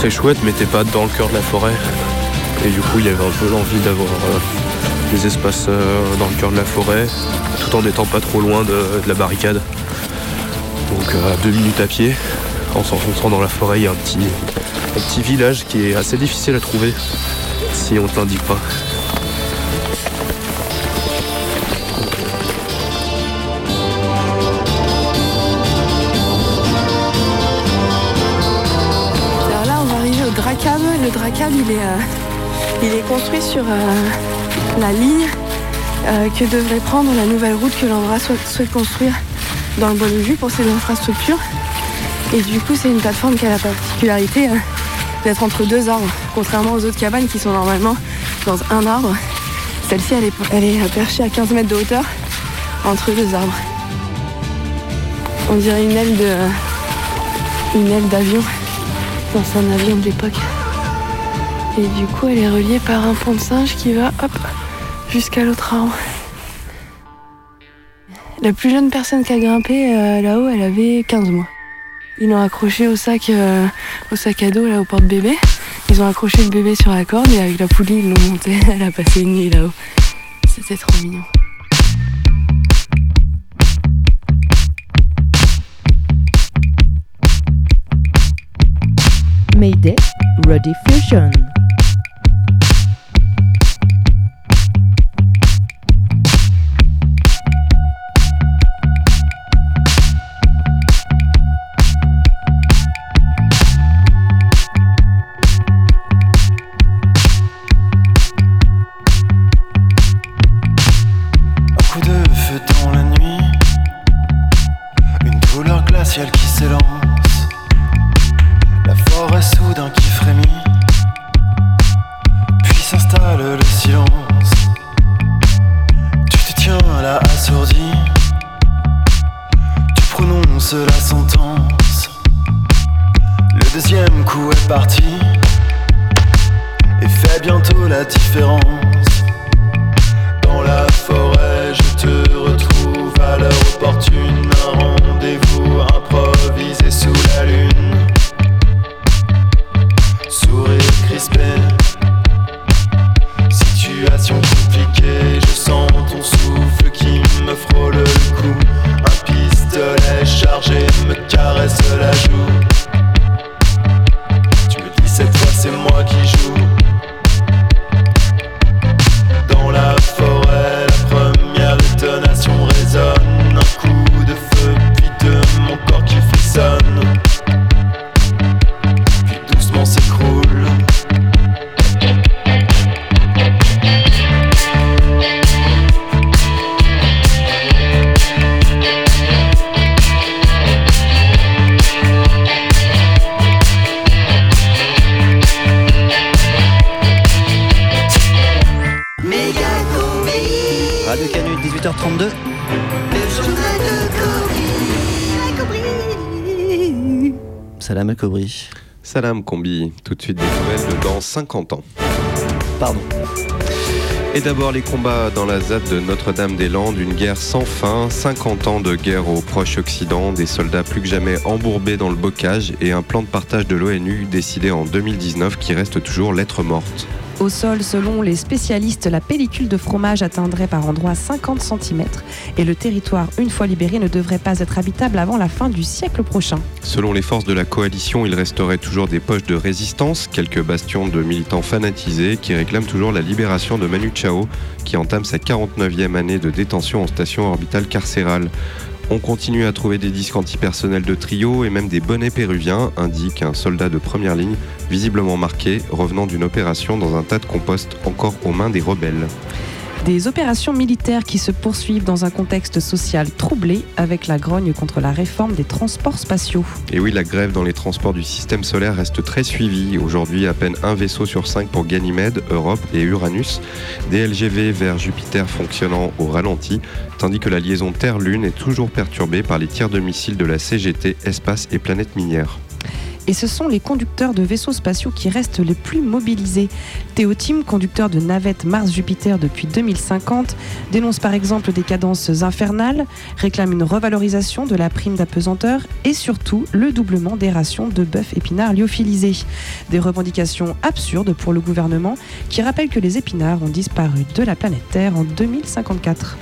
c'est chouette, mais t'es pas dans le cœur de la forêt. Et du coup, il y avait un peu l'envie d'avoir euh, des espaces euh, dans le cœur de la forêt, tout en n'étant pas trop loin de, la barricade. Donc à deux minutes à pied, en s'enfonçant dans la forêt, il y a un petit, un petit village qui est assez difficile à trouver si on ne t'indique pas. le Dracab, il est, euh, il est construit sur euh, la ligne euh, que devrait prendre la nouvelle route que l'Andra souhaite, construire dans le de Vue pour ses infrastructures. Et du coup, c'est une plateforme qui a la particularité d'être entre deux arbres, contrairement aux autres cabanes qui sont normalement dans un arbre. Celle-ci, elle est, elle perchée à 15 mètres de hauteur entre deux arbres. On dirait une aile une aile d'avion dans un avion de l'époque. Et du coup, elle est reliée par un pont de singe qui va hop jusqu'à l'autre arbre. La plus jeune personne qui a grimpé euh, là-haut, elle avait 15 mois. Ils l'ont accroché au sac, euh, au sac à dos, là, au porte-bébé. Ils ont accroché le bébé sur la corde et avec la poulie, ils l'ont monté. Elle a passé une nuit là-haut. C'était trop mignon. Mayday, Ready Fusion. Salam Combi, tout de suite des nouvelles de dans 50 ans. Pardon. Et d'abord les combats dans la ZAD de Notre-Dame-des-Landes, une guerre sans fin, 50 ans de guerre au Proche-Occident, des soldats plus que jamais embourbés dans le bocage et un plan de partage de l'ONU décidé en 2019 qui reste toujours lettre morte. Au sol, selon les spécialistes, la pellicule de fromage atteindrait par endroits 50 cm et le territoire, une fois libéré, ne devrait pas être habitable avant la fin du siècle prochain. Selon les forces de la coalition, il resterait toujours des poches de résistance, quelques bastions de militants fanatisés qui réclament toujours la libération de Manu Chao, qui entame sa 49e année de détention en station orbitale carcérale. On continue à trouver des disques antipersonnels de trio et même des bonnets péruviens, indique un soldat de première ligne, visiblement marqué, revenant d'une opération dans un tas de compost encore aux mains des rebelles. Des opérations militaires qui se poursuivent dans un contexte social troublé avec la grogne contre la réforme des transports spatiaux. Et oui, la grève dans les transports du système solaire reste très suivie. Aujourd'hui, à peine un vaisseau sur cinq pour Ganymède, Europe et Uranus. Des LGV vers Jupiter fonctionnant au ralenti, tandis que la liaison Terre-Lune est toujours perturbée par les tirs de missiles de la CGT Espace et Planète Minière et ce sont les conducteurs de vaisseaux spatiaux qui restent les plus mobilisés. Théotime, conducteur de navettes Mars-Jupiter depuis 2050, dénonce par exemple des cadences infernales, réclame une revalorisation de la prime d'apesanteur et surtout le doublement des rations de bœuf épinard lyophilisé. Des revendications absurdes pour le gouvernement qui rappelle que les épinards ont disparu de la planète Terre en 2054.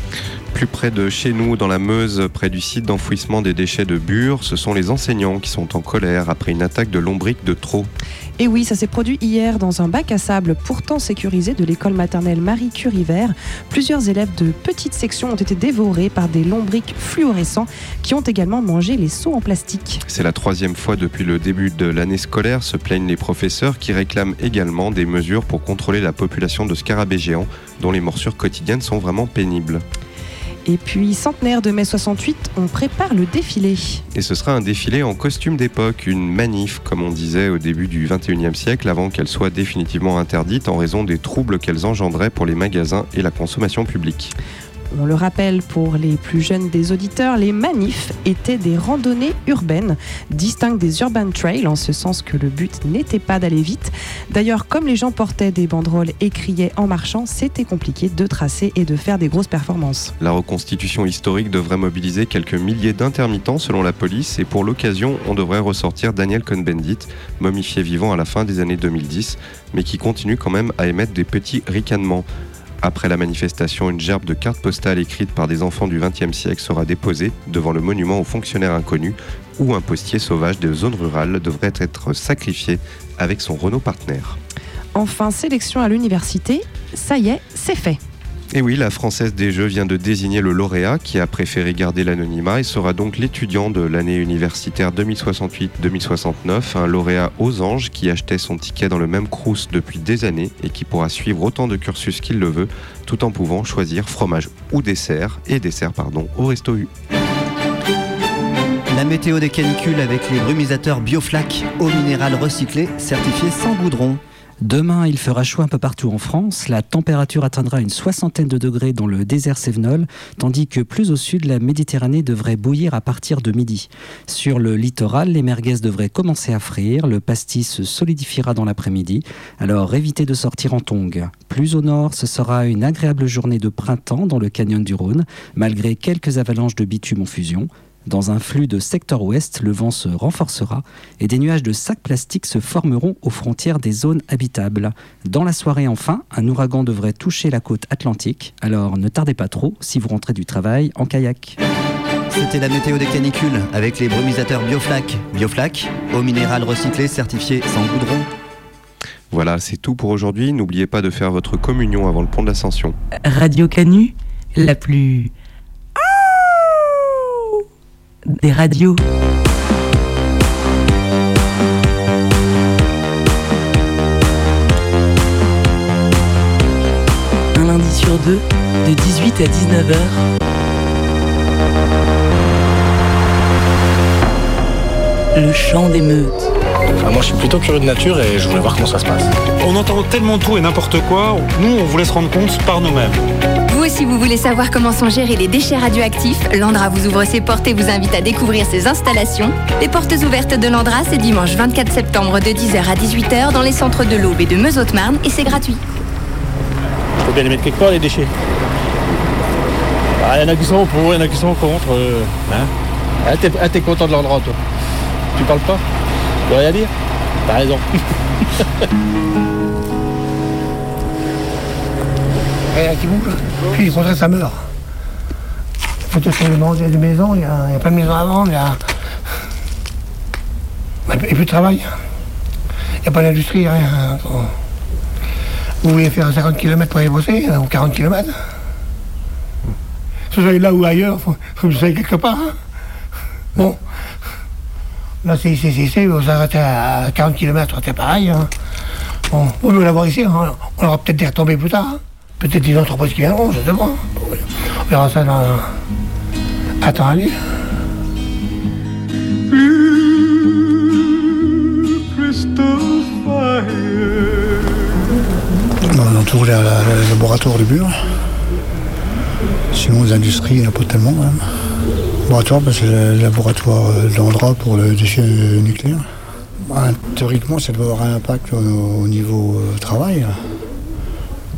Plus près de chez nous, dans la Meuse, près du site d'enfouissement des déchets de Bure, ce sont les enseignants qui sont en colère après une attaque de lombriques de trop. Et oui, ça s'est produit hier dans un bac à sable pourtant sécurisé de l'école maternelle Marie Curie Vert. Plusieurs élèves de petites sections ont été dévorés par des lombriques fluorescents qui ont également mangé les seaux en plastique. C'est la troisième fois depuis le début de l'année scolaire, se plaignent les professeurs qui réclament également des mesures pour contrôler la population de scarabées géants dont les morsures quotidiennes sont vraiment pénibles. Et puis, centenaire de mai 68, on prépare le défilé. Et ce sera un défilé en costume d'époque, une manif, comme on disait au début du 21e siècle, avant qu'elle soit définitivement interdite en raison des troubles qu'elles engendraient pour les magasins et la consommation publique. On le rappelle pour les plus jeunes des auditeurs, les manifs étaient des randonnées urbaines, distinctes des urban trails, en ce sens que le but n'était pas d'aller vite. D'ailleurs, comme les gens portaient des banderoles et criaient en marchant, c'était compliqué de tracer et de faire des grosses performances. La reconstitution historique devrait mobiliser quelques milliers d'intermittents selon la police et pour l'occasion, on devrait ressortir Daniel Cohn-Bendit, momifié vivant à la fin des années 2010, mais qui continue quand même à émettre des petits ricanements. Après la manifestation, une gerbe de cartes postales écrites par des enfants du XXe siècle sera déposée devant le monument aux fonctionnaires inconnus où un postier sauvage des zones rurales devrait être sacrifié avec son Renault partenaire. Enfin, sélection à l'université, ça y est, c'est fait. Et oui, la Française des Jeux vient de désigner le lauréat qui a préféré garder l'anonymat et sera donc l'étudiant de l'année universitaire 2068-2069, un lauréat aux anges qui achetait son ticket dans le même crous depuis des années et qui pourra suivre autant de cursus qu'il le veut, tout en pouvant choisir fromage ou dessert, et dessert pardon, au Resto U. La météo des canicules avec les brumisateurs Bioflac, eau minérale recyclée, certifiée sans goudron. Demain, il fera chaud un peu partout en France. La température atteindra une soixantaine de degrés dans le désert sévenol, tandis que plus au sud, la Méditerranée devrait bouillir à partir de midi. Sur le littoral, les merguez devraient commencer à frire, le pastis se solidifiera dans l'après-midi, alors évitez de sortir en tongs. Plus au nord, ce sera une agréable journée de printemps dans le canyon du Rhône, malgré quelques avalanches de bitume en fusion. Dans un flux de secteur ouest, le vent se renforcera et des nuages de sacs plastiques se formeront aux frontières des zones habitables. Dans la soirée enfin, un ouragan devrait toucher la côte atlantique, alors ne tardez pas trop si vous rentrez du travail en kayak. C'était la météo des canicules avec les brumisateurs Bioflac. Bioflac, eau minérale recyclée certifiée sans goudron. Voilà, c'est tout pour aujourd'hui. N'oubliez pas de faire votre communion avant le pont de l'Ascension. Radio Canu, la plus des radios. Un lundi sur deux, de 18 à 19h. Le chant des meutes. Ah, moi, je suis plutôt curieux de nature et je voulais voir comment ça se passe. On entend tellement tout et n'importe quoi, nous, on voulait se rendre compte par nous-mêmes. Vous aussi, vous voulez savoir comment sont gérés les déchets radioactifs L'Andra vous ouvre ses portes et vous invite à découvrir ses installations. Les portes ouvertes de l'Andra, c'est dimanche 24 septembre de 10h à 18h dans les centres de l'Aube et de Meuse-Haute-Marne et c'est gratuit. faut bien les mettre quelque part, les déchets. Ah, Il y en a qui sont pour, il y en a qui sont contre. euh, hein. Ah, t'es ah, t'es content de l'endroit, toi Tu parles pas? Tu veux rien dire T'as raison. Rien qui bouge. Puis contraire, ça meurt. Faut tous les manger des maisons, il n'y a, pas de maison à vendre, il y a. Plus de travail. Il n'y a pas d'industrie, rien. Vous voulez faire 50 km pour aller bosser, ou 40 km ce soit là ou ailleurs, il faut, faut que vous soyez quelque part. hein. Bon. Là, c'est ici, vous arrêtez à 40 km, c'est pareil. hein. Bon, vous voulez l'avoir ici, hein. on aura peut-être des retombées plus tard. hein. Peut-être des entreprises qui viendront, je sais pas. On verra ça dans. Attends, allez. On a toujours le laboratoire du Bure. Sinon, les industries, il n'y a pas tellement. Même. Laboratoire, c'est le laboratoire euh, d'Andra pour le déchet nucléaire. Ben, théoriquement, ça doit avoir un impact au, au niveau euh, travail.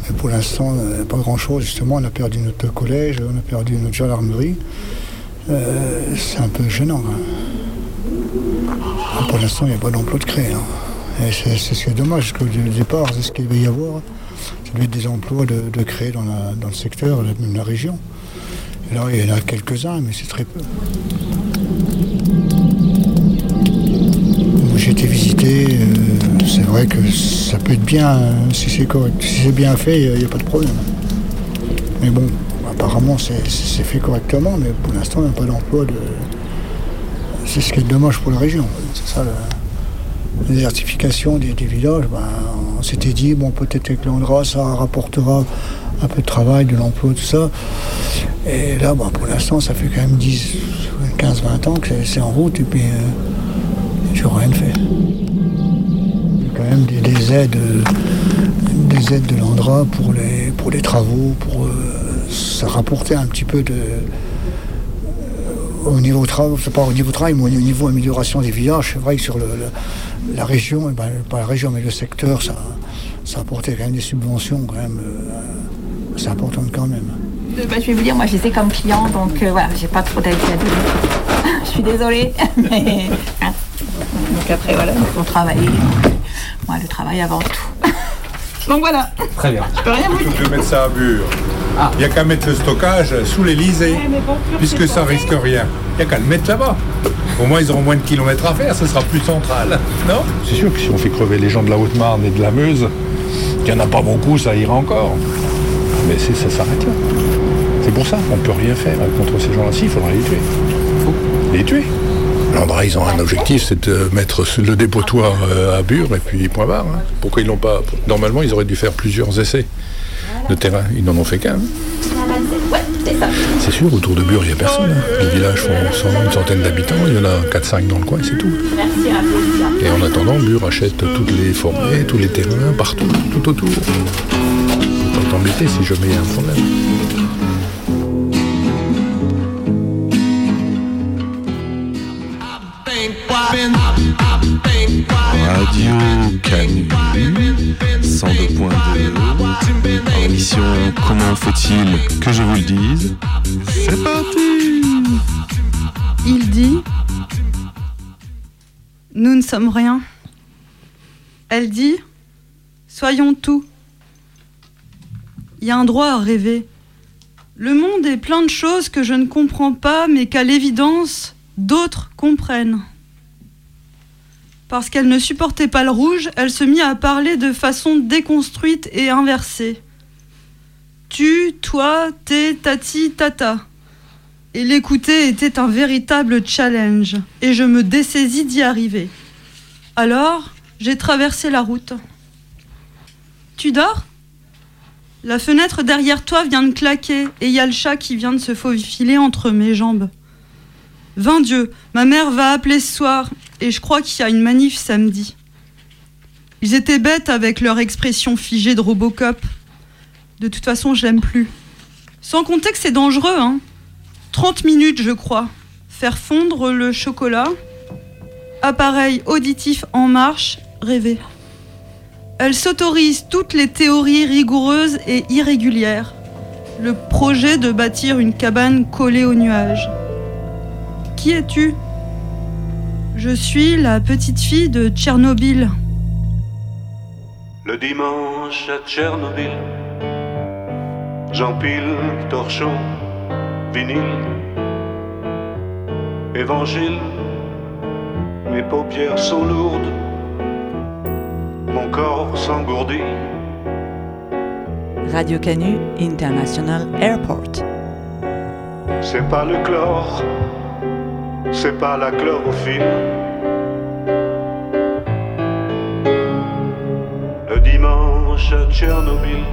Mais pour l'instant, euh, pas grand-chose. Justement, on a perdu notre collège, on a perdu notre gendarmerie. Euh, c'est un peu gênant. hein. Pour l'instant, il n'y a pas d'emploi de créer. hein. C'est ce qui est dommage, parce que au départ, c'est ce qu'il va y avoir. Ça doit être des emplois de, créer dans, dans le secteur, même la région. Là, il y en a quelques-uns, mais c'est très peu. J'ai été visité, euh, c'est vrai que ça peut être bien, euh, si c'est correct. Si c'est bien fait, il n'y a pas de problème. Mais bon, apparemment, c'est fait correctement, mais pour l'instant, il n'y a pas d'emploi de. C'est ce qui est dommage pour la région. C'est ça, la désertification des, villages. ben, on s'était dit, bon, peut-être avec l'Andra, ça rapportera un peu de travail, de l'emploi, tout ça. Et là, bon, pour l'instant, ça fait quand même 10, 15, 20 ans que c'est- en route, et puis euh, j'ai rien fait. Il quand même des, des aides, euh, des aides de l'Andra pour les, pour les travaux, pour euh, ça rapporter un petit peu de, au niveau travail, pas au niveau travail, mais au niveau amélioration des villages, c'est vrai que sur le, la région, ben, pas la région, mais le secteur, ça, ça apportait quand même des subventions, quand même, euh, c'est important quand même. Euh, bah, je vais vous dire, moi ai comme client, donc euh, voilà, j'ai pas trop d'avis à donner. je suis désolée, mais. hein. Donc après, voilà, il faut travailler. Moi, le travail avant tout. donc voilà. Très bien. Je peux rien vous dire. Je vais mettre ça à Bure. Il n'y a qu'à mettre le stockage sous l'Elysée, puisque ça risque rien. Il n'y a qu'à le mettre là-bas. Au moins, ils auront moins de kilomètres à faire, ce sera plus central. Non? C'est sûr que si on fait crever les gens de la Haute-Marne et de la Meuse, qu'il n'y en a pas beaucoup, ça ira encore. Mais c'est- ça s'arrête là. C'est pour ça qu'on ne peut rien faire contre ces gens-là. Si, il faudrait les tuer. Les tuer. L'Andra, ils ont un objectif, c'est de mettre le dépotoir euh, à Bure et puis point barre. hein. Pourquoi ils l'ont pas? Normalement, ils auraient dû faire plusieurs essais de terrain. Ils n'en ont fait qu'un. Ouais, c'est sûr, autour de Bure, il n'y a personne. hein. Les villages font une centaine d'habitants, il y en a 4-5 dans le coin, c'est tout. Merci à vous. Et en attendant, Bure achète toutes les forêts, tous les terrains, partout, tout autour. T'embêter si jamais il y a un problème. Radio Canu 102.2 en émission Comment faut-il que je vous le dise? C'est parti Il dit Nous ne sommes rien. Elle dit Soyons tout. Il y a un droit à rêver. Le monde est plein de choses que je ne comprends pas, mais qu'à l'évidence, d'autres comprennent. Parce qu'elle ne supportait pas le rouge, elle se mit à parler de façon déconstruite et inversée. Tu, toi, t'es, tati, tata. Et l'écouter était un véritable challenge, et je me dessaisis d'y arriver. Alors, j'ai traversé la route. Tu dors? La fenêtre derrière toi vient de claquer, et y a le chat qui vient de se faufiler entre mes jambes. Vain Dieu, ma mère va appeler ce soir, et je crois qu'il y a une manif samedi. Ils étaient bêtes avec leur expression figée de Robocop. De toute façon, je l'aime plus. Sans compter que c'est dangereux, hein. 30 minutes, je crois. Faire fondre le chocolat. Appareil auditif en marche, rêver. Elle s'autorise toutes les théories rigoureuses et irrégulières. Le projet de bâtir une cabane collée aux nuages. Qui es-tu? Je suis la petite fille de Tchernobyl. Le dimanche à Tchernobyl, j'empile torchon, vinyle, évangile. Mes paupières sont lourdes, mon corps s'engourdit. Radio Canu International Airport. C'est pas le chlore, c'est pas la chlorophylle. Le dimanche à Tchernobyl,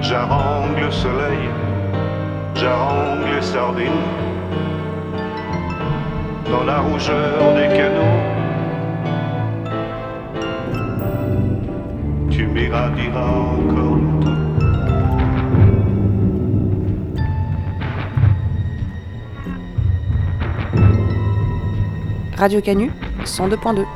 j'arrange le soleil, j'arrange les sardines. Dans la rougeur des canaux, tu m'irradieras encore longtemps. Radio Canu 102.2.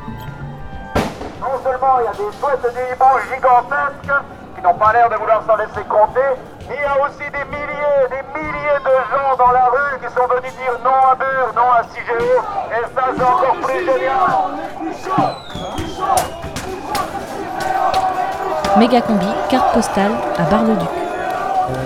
Non seulement il y a des boîtes de hiboux gigantesques qui n'ont pas l'air de vouloir s'en laisser compter, mais il y a aussi des milliers, des milliers de gens dans la rue qui sont venus dire non à Bure, non à CIGEO, et ça c'est encore plus génial. Mégacombi, carte postale à Bar-le-Duc.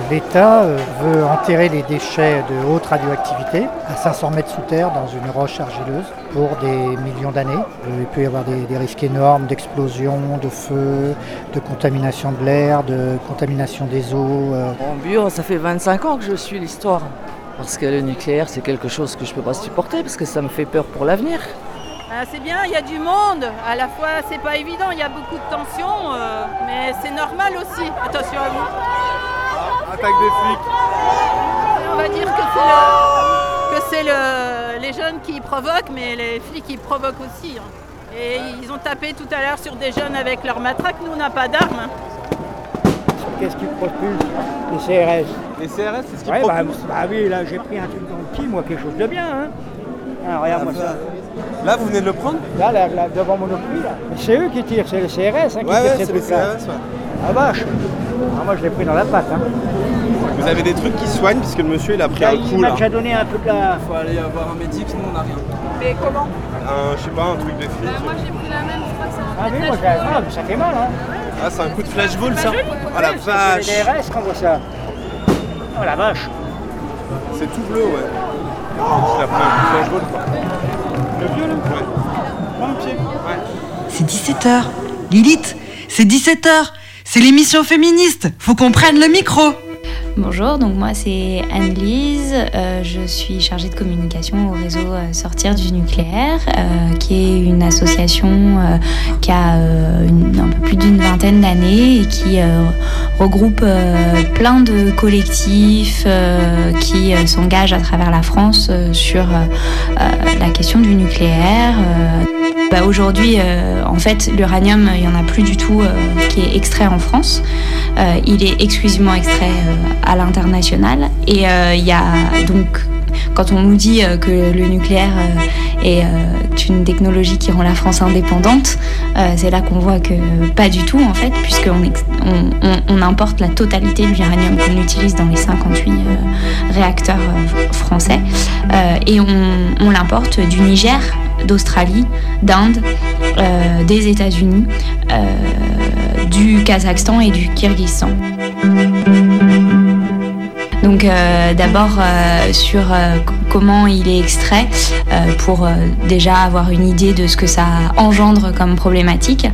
L'État euh, veut enterrer les déchets de haute radioactivité à 500 mètres sous terre dans une roche argileuse pour des millions d'années. Euh, Il peut y avoir des, des risques énormes d'explosion, de feu, de contamination de l'air, de contamination des eaux. euh. En Bure, ça fait 25 ans que je suis l'histoire. Parce que le nucléaire, c'est quelque chose que je ne peux pas supporter, parce que ça me fait peur pour l'avenir. Ah, c'est bien, il y a du monde. À la fois, c'est pas évident, il y a beaucoup de tensions, euh, mais c'est normal aussi. Attention à vous. Attaque des flics. On va dire que c'est le- que c'est le- les jeunes qui provoquent, mais les flics ils provoquent aussi. hein. Et ils ont tapé tout à l'heure sur des jeunes avec leur matraque. Nous, on n'a pas d'armes. hein. Qu'est-ce qui propulse Les CRS. Les CRS, c'est ce qui Ouais, bah, propulse. bah oui, là j'ai pris un truc dans le pied, moi, quelque chose de bien. Hein. Ah, regarde-moi ça. Là, vous venez de le prendre Là, là, là, devant mon opri, là. Mais C'est eux qui tirent, c'est les CRS hein, qui Ouais, tirent ouais, ces c'est les trucs-là. CRS, ouais. Ah vache Ah, Moi je l'ai pris dans la patte. Hein. Vous avez des trucs qui soignent, puisque le monsieur, il a pris Là, un il coup, m'a là. déjà donné un peu de la... Faut aller avoir un médic, sinon on n'a rien. Mais comment? Un, je sais pas, un truc de flic. Moi, j'ai pris la même, je crois que c'est un Ah oui, moi j'ai... Ah, mais ça fait mal, hein. Ah, c'est un coup de flash ball, ça Ah la C'est vache les DRS qu'on voit ça. Oh la vache C'est tout bleu, ouais. Il a pris un coup de flash ball, quoi. C'est 17h. Lilith, c'est 17h. C'est l'émission féministe. Faut qu'on prenne le micro. Bonjour, donc moi c'est Anne-Lise, euh, je suis chargée de communication au réseau euh, Sortir du nucléaire, euh, qui est une association euh, qui a un peu plus d'une vingtaine d'années et qui regroupe plein de collectifs qui s'engagent à travers la France sur la question du nucléaire. Bah, Aujourd'hui, euh, en fait, l'uranium, il n'y en a plus du tout euh, qui est extrait en France. Euh, il est exclusivement extrait euh, à l'international. Et euh, il y a donc, quand on nous dit euh, que le nucléaire est une technologie qui rend la France indépendante, c'est là qu'on voit que pas du tout en fait, puisqu'on on, on- importe la totalité de l'uranium qu'on utilise dans les 58 euh, réacteurs français. Et on, on l'importe du Niger, d'Australie, d'Inde, euh, des États-Unis, euh, du Kazakhstan et du Kyrgyzstan. Donc euh, d'abord sur comment il est extrait euh, pour euh, déjà avoir une idée de ce que ça engendre comme problématique.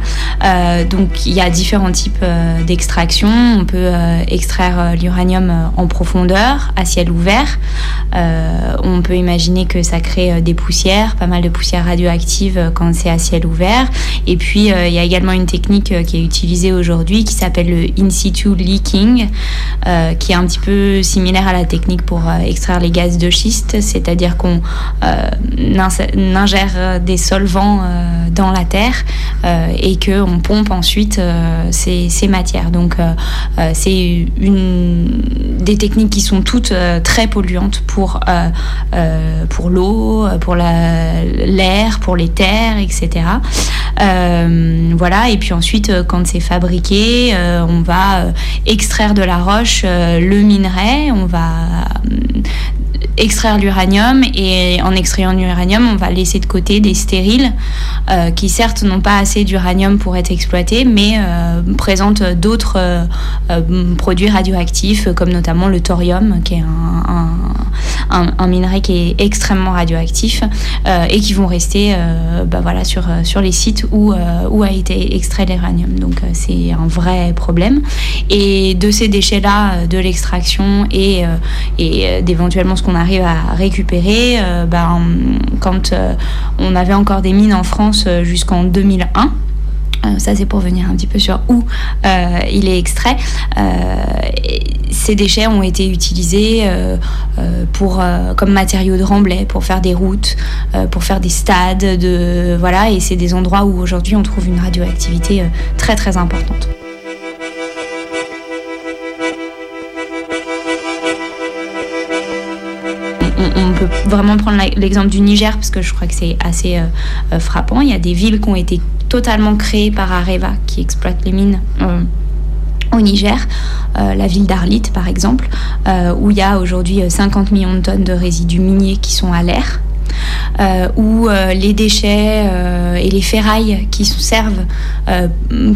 Euh, donc il y a différents types d'extraction. On peut extraire l'uranium en profondeur, à ciel ouvert. On peut imaginer que ça crée des poussières, pas mal de poussières radioactives quand c'est à ciel ouvert. Et puis il y a également une technique qui est utilisée aujourd'hui qui s'appelle le in situ leaking, qui est un petit peu similaire à la technique pour extraire les gaz de schiste, c'est-à-dire qu'on euh, ingère des solvants euh, dans la terre euh, et qu'on pompe ensuite ces, matières. Donc c'est une des techniques qui sont toutes très polluantes pour pour, l'eau, pour la- l'air, pour les terres, etc. Voilà, et puis ensuite, quand c'est fabriqué, on va extraire de la roche le minerai, on va extraire l'uranium et en extrayant l'uranium, on va laisser de côté des stériles euh, qui certes n'ont pas assez d'uranium pour être exploités, mais euh, présentent d'autres euh, produits radioactifs, comme notamment le thorium, qui est un, un- minerai qui est extrêmement radioactif et qui vont rester bah voilà, sur, sur les sites où, où a été extrait l'uranium. Donc c'est un vrai problème. Et de ces déchets-là, de l'extraction et, et d'éventuellement ce qu'on arrive à récupérer, euh, ben, quand euh, on avait encore des mines en France euh, jusqu'en 2001, euh, ça, c'est pour venir un petit peu sur où il est extrait. Ces déchets ont été utilisés pour, comme matériaux de remblai, pour faire des routes, pour faire des stades. De, voilà, et c'est des endroits où aujourd'hui on trouve une radioactivité très très importante. On, peut vraiment prendre l'exemple du Niger parce que je crois que c'est assez euh, euh, frappant. Il y a des villes qui ont été totalement créées par Areva qui exploite les mines. euh, au Niger, la ville d'Arlit par exemple, où il y a aujourd'hui euh, 50 millions de tonnes de résidus miniers qui sont à l'air, euh, où euh, les déchets euh, et les ferrailles qui servent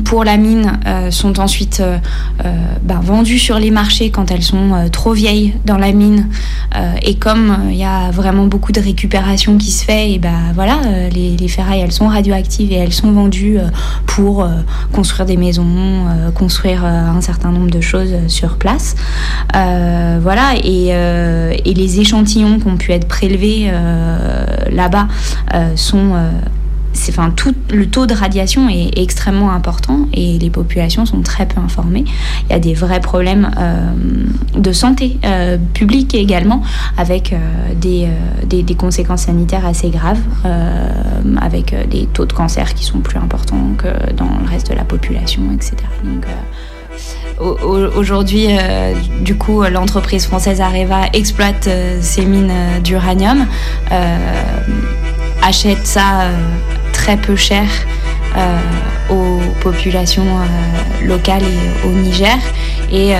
pour la mine sont ensuite ben, vendues sur les marchés quand elles sont trop vieilles dans la mine. Et comme il y a vraiment beaucoup de récupération qui se fait, et ben voilà, les, les ferrailles elles sont radioactives et elles sont vendues pour construire des maisons, construire un certain nombre de choses sur place. Voilà, et, les échantillons qui ont pu être prélevés là-bas euh, sont. euh, Enfin, tout le taux de radiation est extrêmement important et les populations sont très peu informées. Il y a des vrais problèmes euh, de santé publique également, avec des, des, conséquences sanitaires assez graves, avec des taux de cancer qui sont plus importants que dans le reste de la population, etc. Aujourd'hui, euh, du coup, l'entreprise française Areva exploite euh, ces mines euh, d'uranium, achète ça très peu cher aux populations locales et au Niger. Et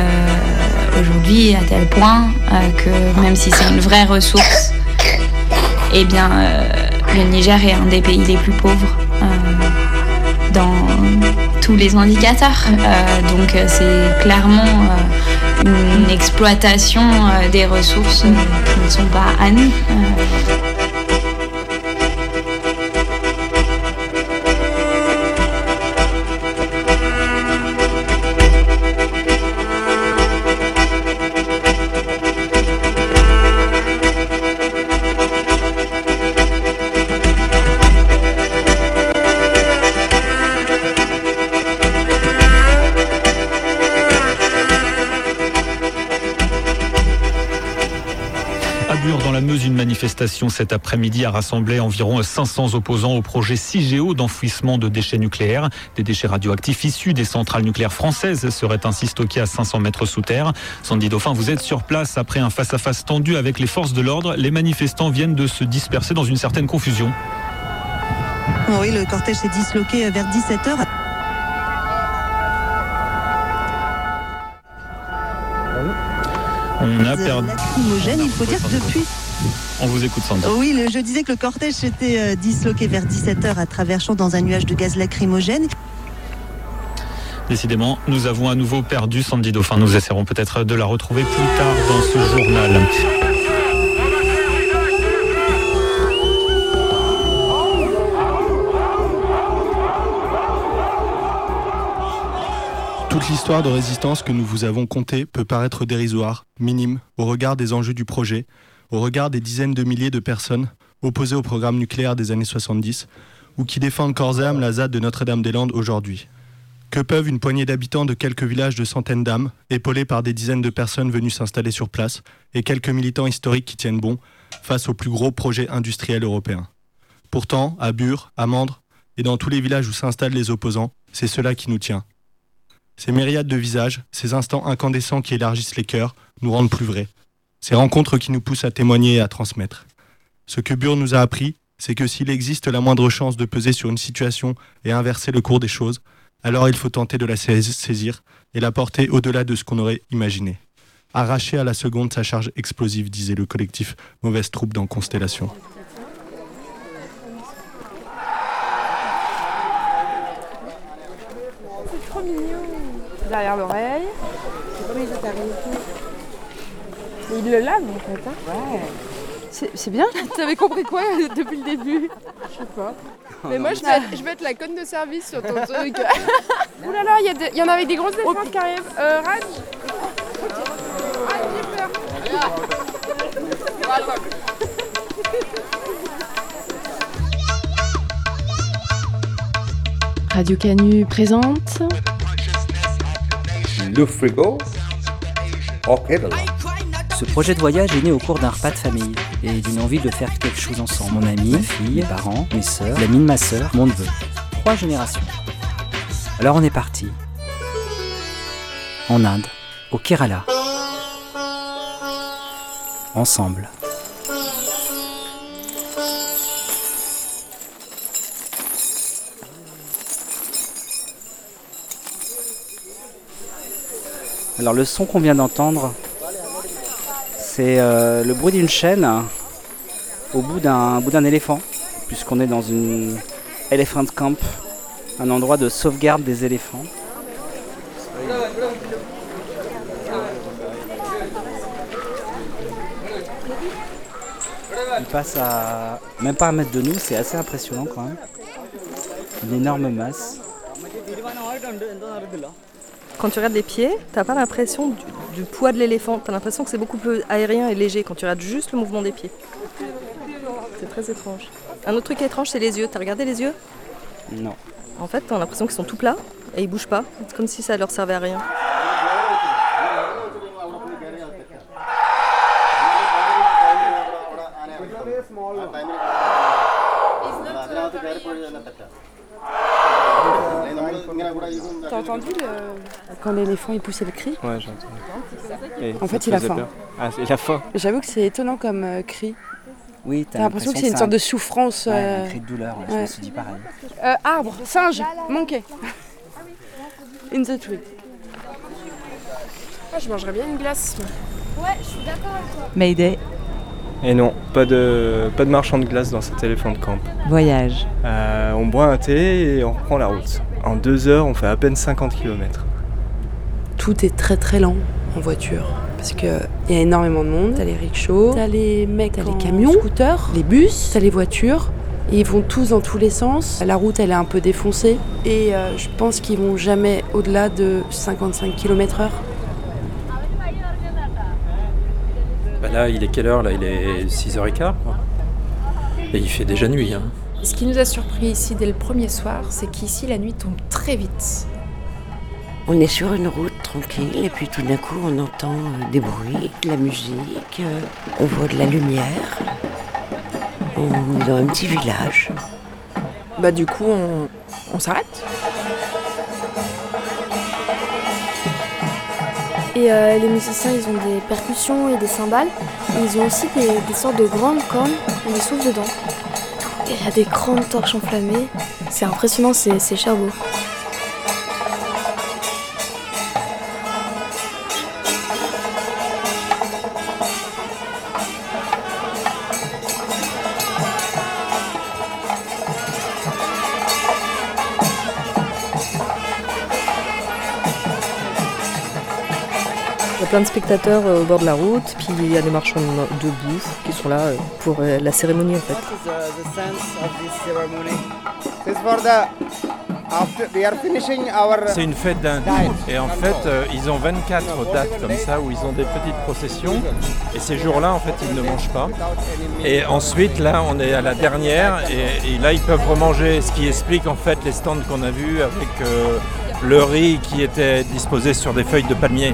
aujourd'hui, à tel point que même si c'est une vraie ressource, eh bien, le Niger est un des pays les plus pauvres. dans tous les indicateurs. Euh, donc euh, c'est clairement euh, une exploitation des ressources qui ne sont pas à nous. Manifestation cet après-midi a rassemblé environ 500 opposants au projet CIGEO d'enfouissement de déchets nucléaires. Des déchets radioactifs issus des centrales nucléaires françaises seraient ainsi stockés à 500 mètres sous terre. Sandy Dauphin, vous êtes sur place après un face-à-face tendu avec les forces de l'ordre. Les manifestants viennent de se disperser dans une certaine confusion. Oui, le cortège s'est disloqué vers 17h. On a perdu. Il faut dire que depuis. On vous écoute, Sandy. Oui, le- je disais que le cortège s'était euh, disloqué vers 17h à travers champs dans un nuage de gaz lacrymogène. Décidément, nous avons à nouveau perdu Sandy Dauphin. Nous essaierons peut-être de la retrouver plus tard dans ce journal. Toute l'histoire de résistance que nous vous avons contée peut paraître dérisoire, minime, au regard des enjeux du projet, au regard des dizaines de milliers de personnes opposées au programme nucléaire des années 70 ou qui défendent corps la ZAD de Notre-Dame-des-Landes aujourd'hui. Que peuvent une poignée d'habitants de quelques villages de centaines d'âmes, épaulés par des dizaines de personnes venues s'installer sur place, et quelques militants historiques qui tiennent bon, face au plus gros projet industriel européen Pourtant, à Bure, à Mandre, et dans tous les villages où s'installent les opposants, c'est cela qui nous tient. Ces myriades de visages, ces instants incandescents qui élargissent les cœurs, nous rendent plus vrais. Ces rencontres qui nous poussent à témoigner et à transmettre. Ce que Bure nous a appris, c'est que s'il existe la moindre chance de peser sur une situation et inverser le cours des choses, alors il faut tenter de la saisir et la porter au-delà de ce qu'on aurait imaginé. Arracher à la seconde sa charge explosive, disait le collectif Mauvaise Troupe dans Constellation. C'est trop mignon. Derrière l'oreille. Il le lave en fait. Hein ouais. C'est bien. T'avais compris quoi depuis le début? Je sais pas. Mais moi, je vais, être, je vais, être, la conne de service sur ton truc. Ouh là là, il y, y, en avait des grosses défenses oh. qui arrivent. Euh, Raj? Raj, j'ai peur. Radio Canu présente Le frigo Ok, là. Ce projet de voyage est né au cours d'un repas de famille et d'une envie de faire quelque chose ensemble. Mon ami, ma fille, mes parents, mes sœurs, l'ami de ma sœur, mon neveu. Trois générations. Alors on est parti. En Inde, au Kerala. Ensemble. Alors le son qu'on vient d'entendre, c'est euh, le bruit d'une chaîne au bout d'un bout d'un éléphant, puisqu'on est dans une elephant camp, un endroit de sauvegarde des éléphants. Il passe à même pas un mètre de nous, c'est assez impressionnant quand même. Une énorme masse. Quand tu regardes les pieds, t'as pas l'impression du, du poids de l'éléphant. T'as l'impression que c'est beaucoup plus aérien et léger quand tu regardes juste le mouvement des pieds. C'est très étrange. Un autre truc étrange, c'est les yeux. T'as regardé les yeux? Non. En fait, t'as l'impression qu'ils sont tout plats et ils bougent pas. C'est comme si ça leur servait à rien. T'as entendu le... quand l'éléphant il poussait le cri Ouais, j'ai entendu. En fait, il a faim. Ah, il a faim. J'avoue que c'est étonnant comme euh, cri. Oui, t'as l'impression que c'est une sorte de souffrance. Ouais, Un euh, cri de douleur, ouais, je me suis dit pareil. Euh, arbre, singe, manqué. In the tree. Ah, je mangerais bien une glace. Ouais, je suis d'accord avec toi. Mayday, Et non, pas de, pas de marchand de glace dans cet éléphant de camp. voyage. Euh, on boit un thé et on reprend la route. En deux heures, on fait à peine 50 km. Tout est très très lent en voiture. Parce qu'il y a énormément de monde. T'as les rickshaws, t'as les mecs, t'as les camions, scooters, les bus, t'as les voitures. Et ils vont tous dans tous les sens. La route, elle est un peu défoncée. Et euh, je pense qu'ils vont jamais au-delà de 55 km/h. Bah là, il est quelle heure là? Il est 6h15 quoi. Et il fait déjà nuit. Hein. Ce qui nous a surpris ici dès le premier soir, c'est qu'ici la nuit tombe très vite. On est sur une route tranquille et puis tout d'un coup on entend euh, des bruits, de la musique, euh, on voit de la lumière. On est dans un petit village. Bah du coup, on, on s'arrête. Et euh, les musiciens, ils ont des percussions et des cymbales. Et ils ont aussi des, des sortes de grandes cornes où ils soufflent dedans. Il y a des grandes torches enflammées. C'est impressionnant, c'est c'est Cherbourg. Plein de spectateurs euh, au bord de la route, puis il y a des marchands de bouffe qui sont là euh, pour euh, la cérémonie en fait. C'est une fête d'Inde. Et en fait, ils ont 24 dates comme ça où ils ont des petites processions. Et ces jours-là, en fait, ils ne mangent pas. Et ensuite, là, on est à la dernière. Et, et là, ils peuvent remanger. Ce qui explique en fait les stands qu'on a vus avec euh, le riz qui était disposé sur des feuilles de palmier.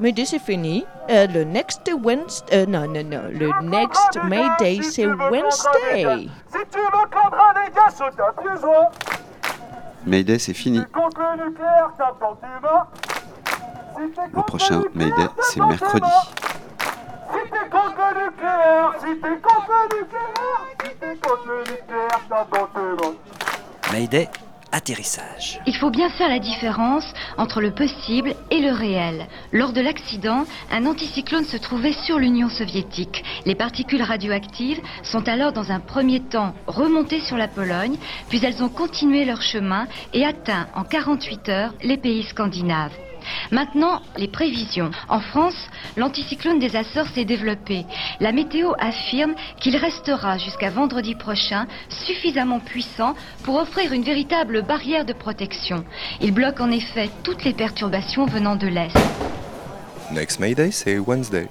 Mayday c'est fini. Euh, le next Wednesday. Euh, non, non, non. Le next Mayday c'est Wednesday. Si tu veux prendre des gars, je. Mayday, c'est fini. Le prochain Mayday, c'est mercredi. Si t'es contre le nucléaire, si t'es contre le nucléaire, si t'es contre le nucléaire, tape dans tes mains. Mayday, Il faut bien faire la différence entre le possible et le réel. Lors de l'accident, un anticyclone se trouvait sur l'Union soviétique. Les particules radioactives sont alors dans un premier temps remontées sur la Pologne, puis elles ont continué leur chemin et atteint en 48 heures les pays scandinaves. Maintenant, les prévisions. En France, l'anticyclone des Açores s'est développé. La météo affirme qu'il restera jusqu'à vendredi prochain suffisamment puissant pour offrir une véritable barrière de protection. Il bloque en effet toutes les perturbations venant de l'Est. Next Mayday, c'est Wednesday.